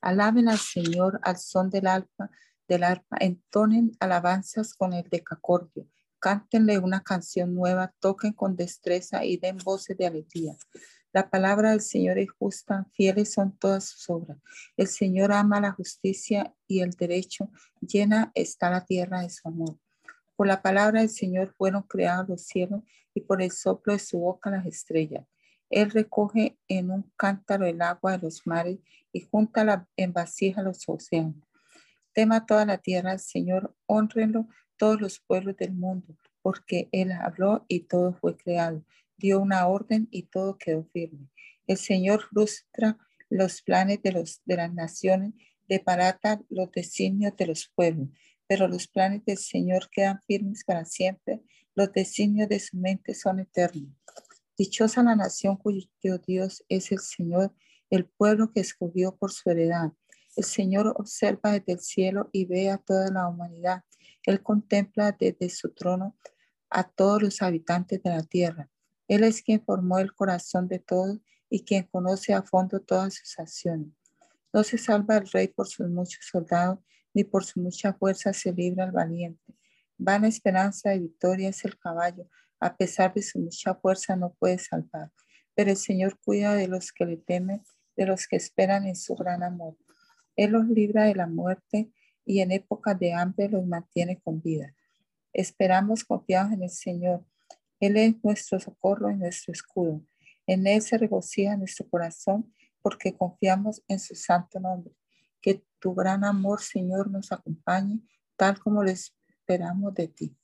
Alaben al Señor al son del alfa, del arpa, entonen alabanzas con el decacordio Cántenle una canción nueva, toquen con destreza y den voces de alegría. La palabra del Señor es justa, fieles son todas sus obras. El Señor ama la justicia y el derecho, llena está la tierra de su amor. Por la palabra del Señor fueron creados los cielos y por el soplo de su boca las estrellas. Él recoge en un cántaro el agua de los mares y junta en vasija los océanos. Tema toda la tierra al Señor, honrenlo todos los pueblos del mundo, porque Él habló y todo fue creado, dio una orden y todo quedó firme. El Señor frustra los planes de, los, de las naciones, deparata los designios de los pueblos, pero los planes del Señor quedan firmes para siempre, los designios de su mente son eternos. Dichosa la nación cuyo Dios es el Señor, el pueblo que escogió por su heredad. El Señor observa desde el cielo y ve a toda la humanidad él contempla desde su trono a todos los habitantes de la tierra. Él es quien formó el corazón de todos y quien conoce a fondo todas sus acciones. No se salva el rey por sus muchos soldados, ni por su mucha fuerza se libra el valiente. Vana esperanza de victoria es el caballo, a pesar de su mucha fuerza no puede salvar. Pero el Señor cuida de los que le temen, de los que esperan en su gran amor. Él los libra de la muerte y en época de hambre los mantiene con vida. Esperamos confiados en el Señor. Él es nuestro socorro y nuestro escudo. En Él se regocija nuestro corazón porque confiamos en su santo nombre. Que tu gran amor, Señor, nos acompañe tal como lo esperamos de ti.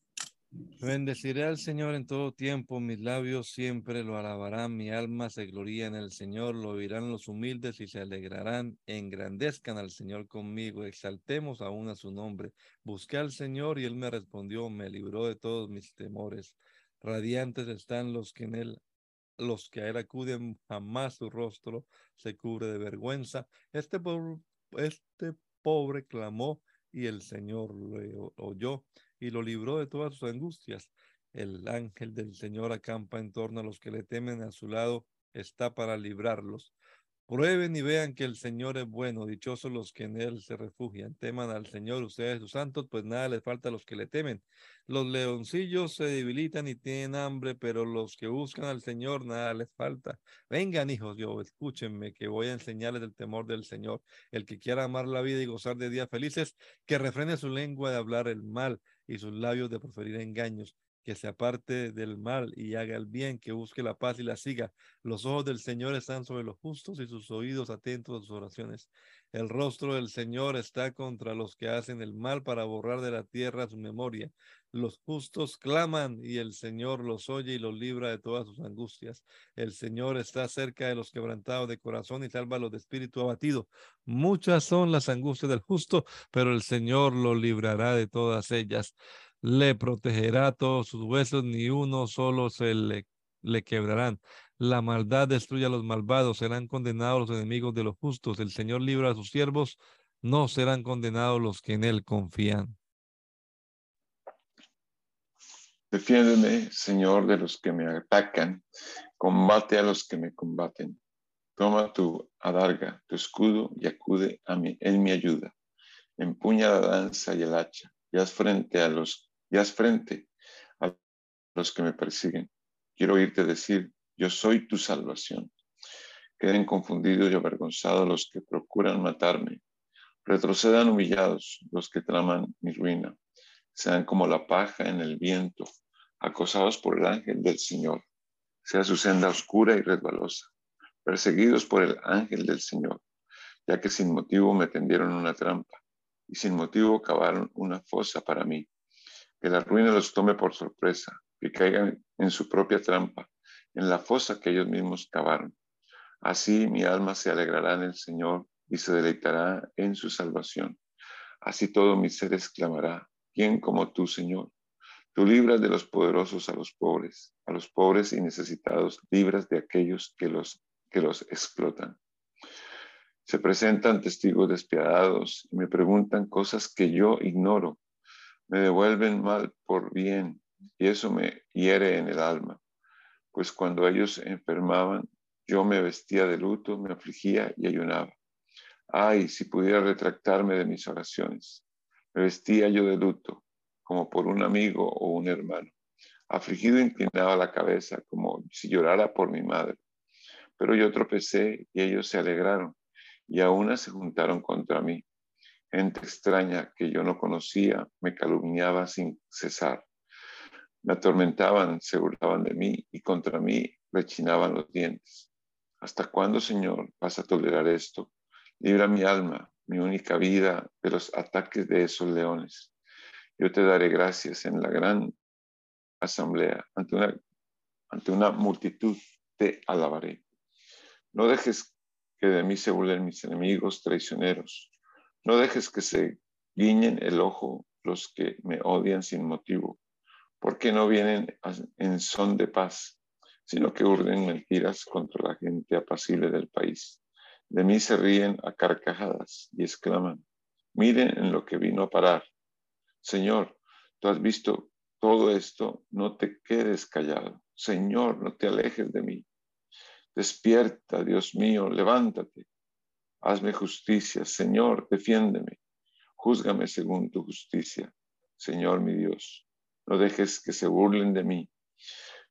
Bendeciré al Señor en todo tiempo, mis labios siempre lo alabarán, mi alma se gloría en el Señor, lo oirán los humildes y se alegrarán, engrandezcan al Señor conmigo, exaltemos aún a su nombre. Busqué al Señor y él me respondió, me libró de todos mis temores. Radiantes están los que en él los que a él acuden, jamás su rostro se cubre de vergüenza. Este pobre, este pobre clamó y el Señor lo oyó y lo libró de todas sus angustias. El ángel del Señor acampa en torno a los que le temen, a su lado está para librarlos. Prueben y vean que el Señor es bueno, dichosos los que en Él se refugian. Teman al Señor ustedes, sus santos, pues nada les falta a los que le temen. Los leoncillos se debilitan y tienen hambre, pero los que buscan al Señor nada les falta. Vengan, hijos, yo, escúchenme, que voy a enseñarles el temor del Señor. El que quiera amar la vida y gozar de días felices, que refrene su lengua de hablar el mal y sus labios de proferir engaños, que se aparte del mal y haga el bien, que busque la paz y la siga. Los ojos del Señor están sobre los justos y sus oídos atentos a sus oraciones. El rostro del Señor está contra los que hacen el mal para borrar de la tierra su memoria. Los justos claman y el Señor los oye y los libra de todas sus angustias. El Señor está cerca de los quebrantados de corazón y salva a los de espíritu abatido. Muchas son las angustias del justo, pero el Señor lo librará de todas ellas le protegerá todos sus huesos, ni uno solo se le, quebrarán. La maldad destruye a los malvados, serán condenados los enemigos de los justos. El Señor libra a sus siervos, no serán condenados los que en Él confían. Defiéndeme, Señor, de los que me atacan, combate a los que me combaten. Toma tu adarga, tu escudo y acude a mí, en mi ayuda. Empuña la danza y el hacha y haz frente a los, y haz frente a los que me persiguen. Quiero oírte decir, yo soy tu salvación. Queden confundidos y avergonzados los que procuran matarme. Retrocedan humillados los que traman mi ruina. Sean como la paja en el viento, acosados por el ángel del Señor. Sea su senda oscura y resbalosa, perseguidos por el ángel del Señor, ya que sin motivo me tendieron una trampa y sin motivo cavaron una fosa para mí. Que la ruina los tome por sorpresa, que caigan en su propia trampa, en la fosa que ellos mismos cavaron Así mi alma se alegrará en el Señor y se deleitará en su salvación. Así todo mi ser exclamará, ¿quién como tú, Señor? Tú libras de los poderosos a los pobres, a los pobres y necesitados, libras de aquellos que los, que los explotan. Se presentan testigos despiadados y me preguntan cosas que yo ignoro. Me devuelven mal por bien y eso me hiere en el alma. Pues cuando ellos enfermaban, yo me vestía de luto, me afligía y ayunaba. Ay, si pudiera retractarme de mis oraciones. Me vestía yo de luto, como por un amigo o un hermano. Afligido inclinaba la cabeza, como si llorara por mi madre. Pero yo tropecé y ellos se alegraron, y aún se juntaron contra mí. Gente extraña que yo no conocía me calumniaba sin cesar. Me atormentaban, se burlaban de mí y contra mí rechinaban los dientes. ¿Hasta cuándo, Señor, vas a tolerar esto? Libra mi alma, mi única vida, de los ataques de esos leones. Yo te daré gracias en la gran asamblea. Ante una, ante una multitud te alabaré. No dejes que de mí se burlen mis enemigos traicioneros. No dejes que se guiñen el ojo los que me odian sin motivo, porque no vienen en son de paz sino que urden mentiras contra la gente apacible del país. De mí se ríen a carcajadas y exclaman, miren en lo que vino a parar. Señor, tú has visto todo esto, no te quedes callado. Señor, no te alejes de mí. Despierta, Dios mío, levántate. Hazme justicia, Señor, defiéndeme. Júzgame según tu justicia, Señor mi Dios. No dejes que se burlen de mí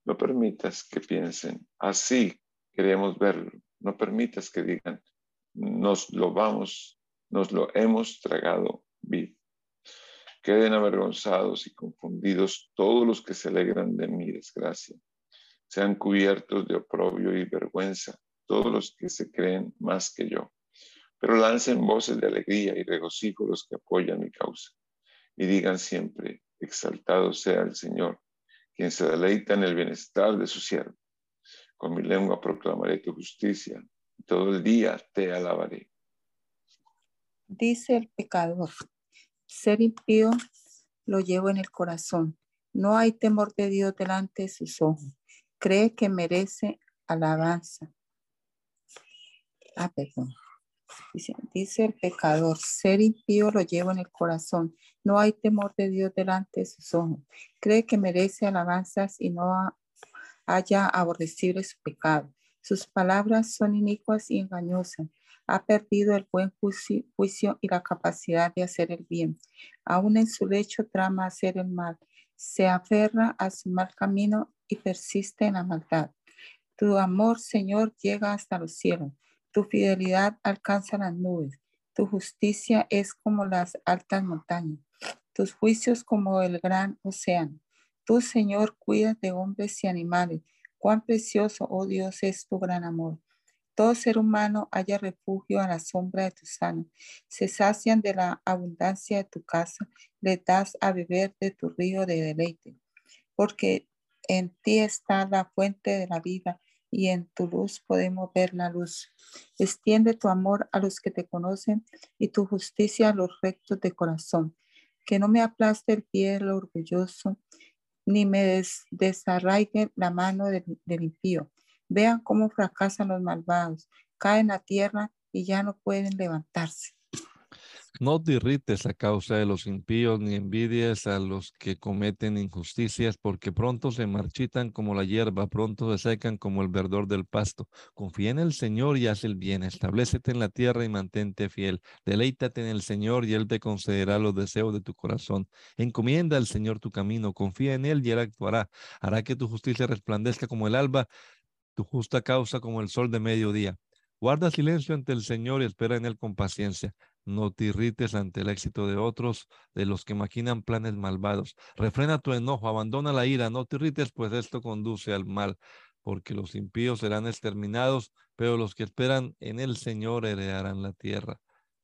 no permitas que piensen, así queremos verlo. No permitas que digan, nos lo vamos, nos lo hemos tragado vivo. Queden avergonzados y confundidos todos los que se alegran de mi desgracia. Sean cubiertos de oprobio y vergüenza todos los que se creen más que yo. Pero lancen voces de alegría y regocijo los que apoyan mi causa. Y digan siempre, exaltado sea el Señor quien se deleita en el bienestar de su siervo. Con mi lengua proclamaré tu justicia, y todo el día te alabaré. Dice el pecador, ser impío lo llevo en el corazón. No hay temor de Dios delante de sus ojos. Cree que merece alabanza. Ah, perdón. Dice, el pecador, ser impío lo llevo en el corazón. No hay temor de Dios delante de sus ojos. Cree que merece alabanzas y no haya aborrecible su pecado. Sus palabras son inicuas y engañosas. Ha perdido el buen juicio y la capacidad de hacer el bien. Aún en su lecho trama hacer el mal. Se aferra a su mal camino y persiste en la maldad. Tu amor, Señor, llega hasta los cielos tu fidelidad alcanza las nubes, tu justicia es como las altas montañas, tus juicios como el gran océano. Tú, Señor, cuidas de hombres y animales. Cuán precioso, oh Dios, es tu gran amor. Todo ser humano haya refugio a la sombra de tu sano. Se sacian de la abundancia de tu casa, le das a beber de tu río de deleite. Porque en ti está la fuente de la vida y en tu luz podemos ver la luz. Extiende tu amor a los que te conocen y tu justicia a los rectos de corazón. Que no me aplaste el pie del orgulloso, ni me desarraigue la mano del, del impío. Vean cómo fracasan los malvados, caen a tierra y ya no pueden levantarse. No te irrites a causa de los impíos, ni envidies a los que cometen injusticias, porque pronto se marchitan como la hierba, pronto se secan como el verdor del pasto. Confía en el Señor y haz el bien. Establecete en la tierra y mantente fiel. Deleítate en el Señor y Él te concederá los deseos de tu corazón. Encomienda al Señor tu camino, confía en Él y Él actuará. Hará que tu justicia resplandezca como el alba, tu justa causa como el sol de mediodía. Guarda silencio ante el Señor y espera en Él con paciencia. No te irrites ante el éxito de otros, de los que maquinan planes malvados. Refrena tu enojo, abandona la ira, no te irrites, pues esto conduce al mal, porque los impíos serán exterminados, pero los que esperan en el Señor heredarán la tierra.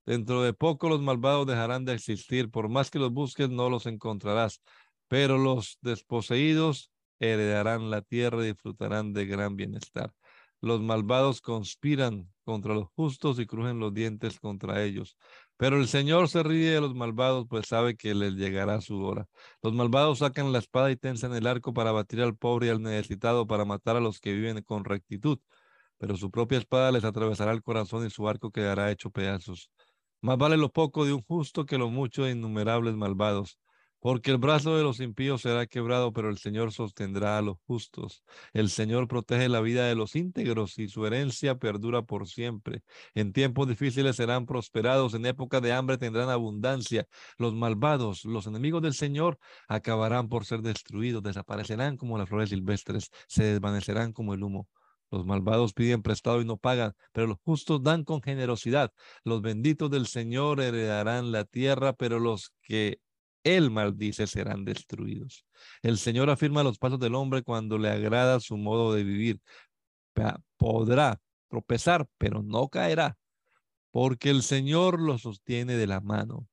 Dentro de poco los malvados dejarán de existir, por más que los busques no los encontrarás, pero los desposeídos heredarán la tierra y disfrutarán de gran bienestar. Los malvados conspiran contra los justos y crujen los dientes contra ellos. Pero el Señor se ríe de los malvados, pues sabe que les llegará su hora. Los malvados sacan la espada y tensan el arco para batir al pobre y al necesitado, para matar a los que viven con rectitud. Pero su propia espada les atravesará el corazón y su arco quedará hecho pedazos. Más vale lo poco de un justo que lo mucho de innumerables malvados. Porque el brazo de los impíos será quebrado, pero el Señor sostendrá a los justos. El Señor protege la vida de los íntegros y su herencia perdura por siempre. En tiempos difíciles serán prosperados, en época de hambre tendrán abundancia. Los malvados, los enemigos del Señor, acabarán por ser destruidos, desaparecerán como las flores silvestres, se desvanecerán como el humo. Los malvados piden prestado y no pagan, pero los justos dan con generosidad. Los benditos del Señor heredarán la tierra, pero los que él maldice serán destruidos. El Señor afirma los pasos del hombre cuando le agrada su modo de vivir. Podrá tropezar, pero no caerá, porque el Señor lo sostiene de la mano.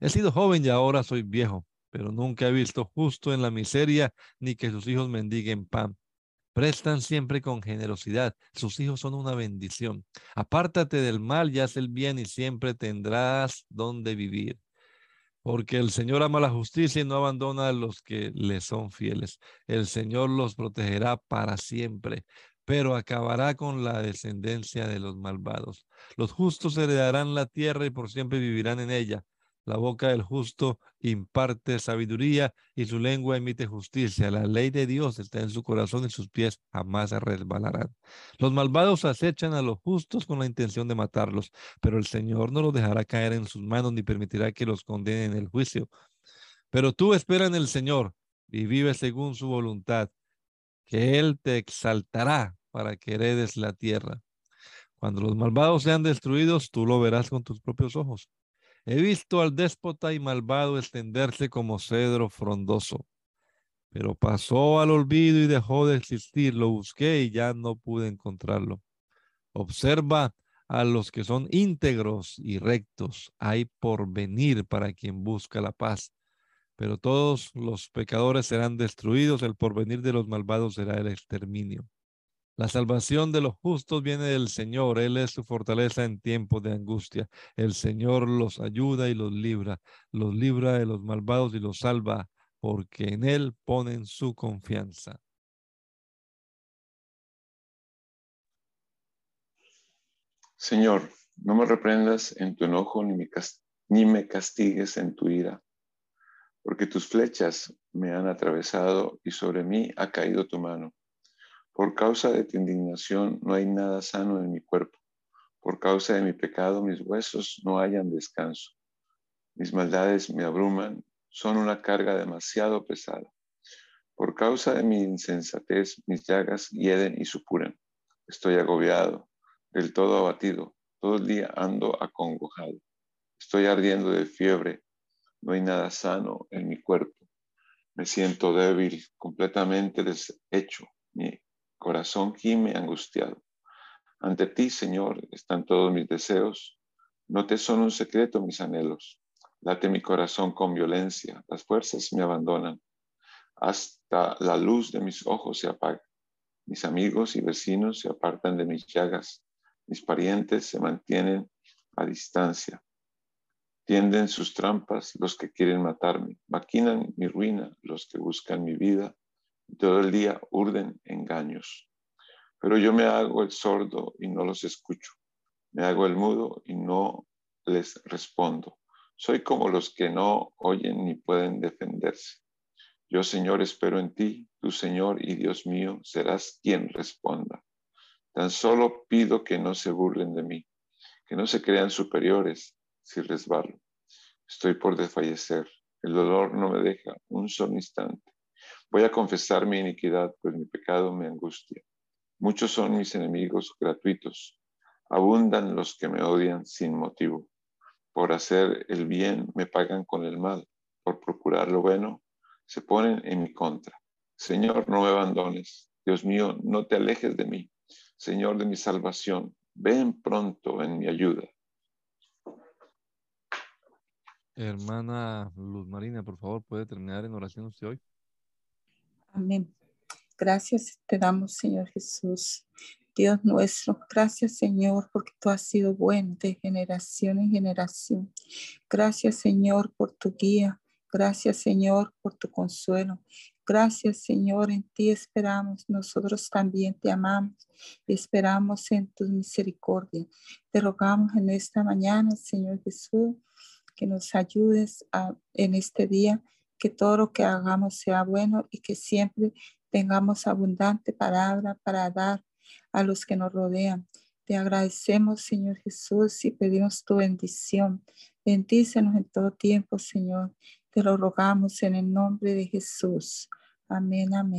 He sido joven y ahora soy viejo, pero nunca he visto justo en la miseria ni que sus hijos mendiguen pan. Prestan siempre con generosidad. Sus hijos son una bendición. Apártate del mal y haz el bien y siempre tendrás donde vivir porque el Señor ama la justicia y no abandona a los que le son fieles. El Señor los protegerá para siempre, pero acabará con la descendencia de los malvados. Los justos heredarán la tierra y por siempre vivirán en ella. La boca del justo imparte sabiduría y su lengua emite justicia. La ley de Dios está en su corazón y sus pies jamás resbalarán. Los malvados acechan a los justos con la intención de matarlos, pero el Señor no los dejará caer en sus manos ni permitirá que los condenen en el juicio. Pero tú espera en el Señor y vive según su voluntad, que Él te exaltará para que heredes la tierra. Cuando los malvados sean destruidos, tú lo verás con tus propios ojos. He visto al déspota y malvado extenderse como cedro frondoso, pero pasó al olvido y dejó de existir. Lo busqué y ya no pude encontrarlo. Observa a los que son íntegros y rectos. Hay por venir para quien busca la paz. Pero todos los pecadores serán destruidos. El porvenir de los malvados será el exterminio. La salvación de los justos viene del Señor. Él es su fortaleza en tiempos de angustia. El Señor los ayuda y los libra. Los libra de los malvados y los salva, porque en Él ponen su confianza. Señor, no me reprendas en tu enojo ni me, ni me castigues en tu ira, porque tus flechas me han atravesado y sobre mí ha caído tu mano. Por causa de tu indignación no hay nada sano en mi cuerpo. Por causa de mi pecado mis huesos no hallan descanso. Mis maldades me abruman, son una carga demasiado pesada. Por causa de mi insensatez mis llagas hieden y supuran. Estoy agobiado, del todo abatido, todo el día ando acongojado. Estoy ardiendo de fiebre, no hay nada sano en mi cuerpo. Me siento débil, completamente deshecho. Corazón gime angustiado. Ante ti, Señor, están todos mis deseos. No te son un secreto mis anhelos. Late mi corazón con violencia. Las fuerzas me abandonan. Hasta la luz de mis ojos se apaga. Mis amigos y vecinos se apartan de mis llagas. Mis parientes se mantienen a distancia. Tienden sus trampas los que quieren matarme. Maquinan mi ruina los que buscan mi vida todo el día urden engaños. Pero yo me hago el sordo y no los escucho. Me hago el mudo y no les respondo. Soy como los que no oyen ni pueden defenderse. Yo, Señor, espero en ti, tu Señor y Dios mío, serás quien responda. Tan solo pido que no se burlen de mí, que no se crean superiores si resbalo. Estoy por desfallecer. El dolor no me deja un solo instante. Voy a confesar mi iniquidad, pues mi pecado me angustia. Muchos son mis enemigos gratuitos. Abundan los que me odian sin motivo. Por hacer el bien me pagan con el mal. Por procurar lo bueno se ponen en mi contra. Señor, no me abandones. Dios mío, no te alejes de mí. Señor de mi salvación, ven pronto en mi ayuda. Hermana Luz Marina, por favor, puede terminar en oración usted hoy. Amén. Gracias te damos, Señor Jesús. Dios nuestro, gracias Señor porque tú has sido bueno de generación en generación. Gracias Señor por tu guía. Gracias Señor por tu consuelo. Gracias Señor, en ti esperamos. Nosotros también te amamos y esperamos en tu misericordia. Te rogamos en esta mañana, Señor Jesús, que nos ayudes en este día, que todo lo que hagamos sea bueno y que siempre tengamos abundante palabra para dar a los que nos rodean. Te agradecemos, Señor Jesús, y pedimos tu bendición. Bendícenos en todo tiempo, Señor. Te lo rogamos en el nombre de Jesús. Amén, amén.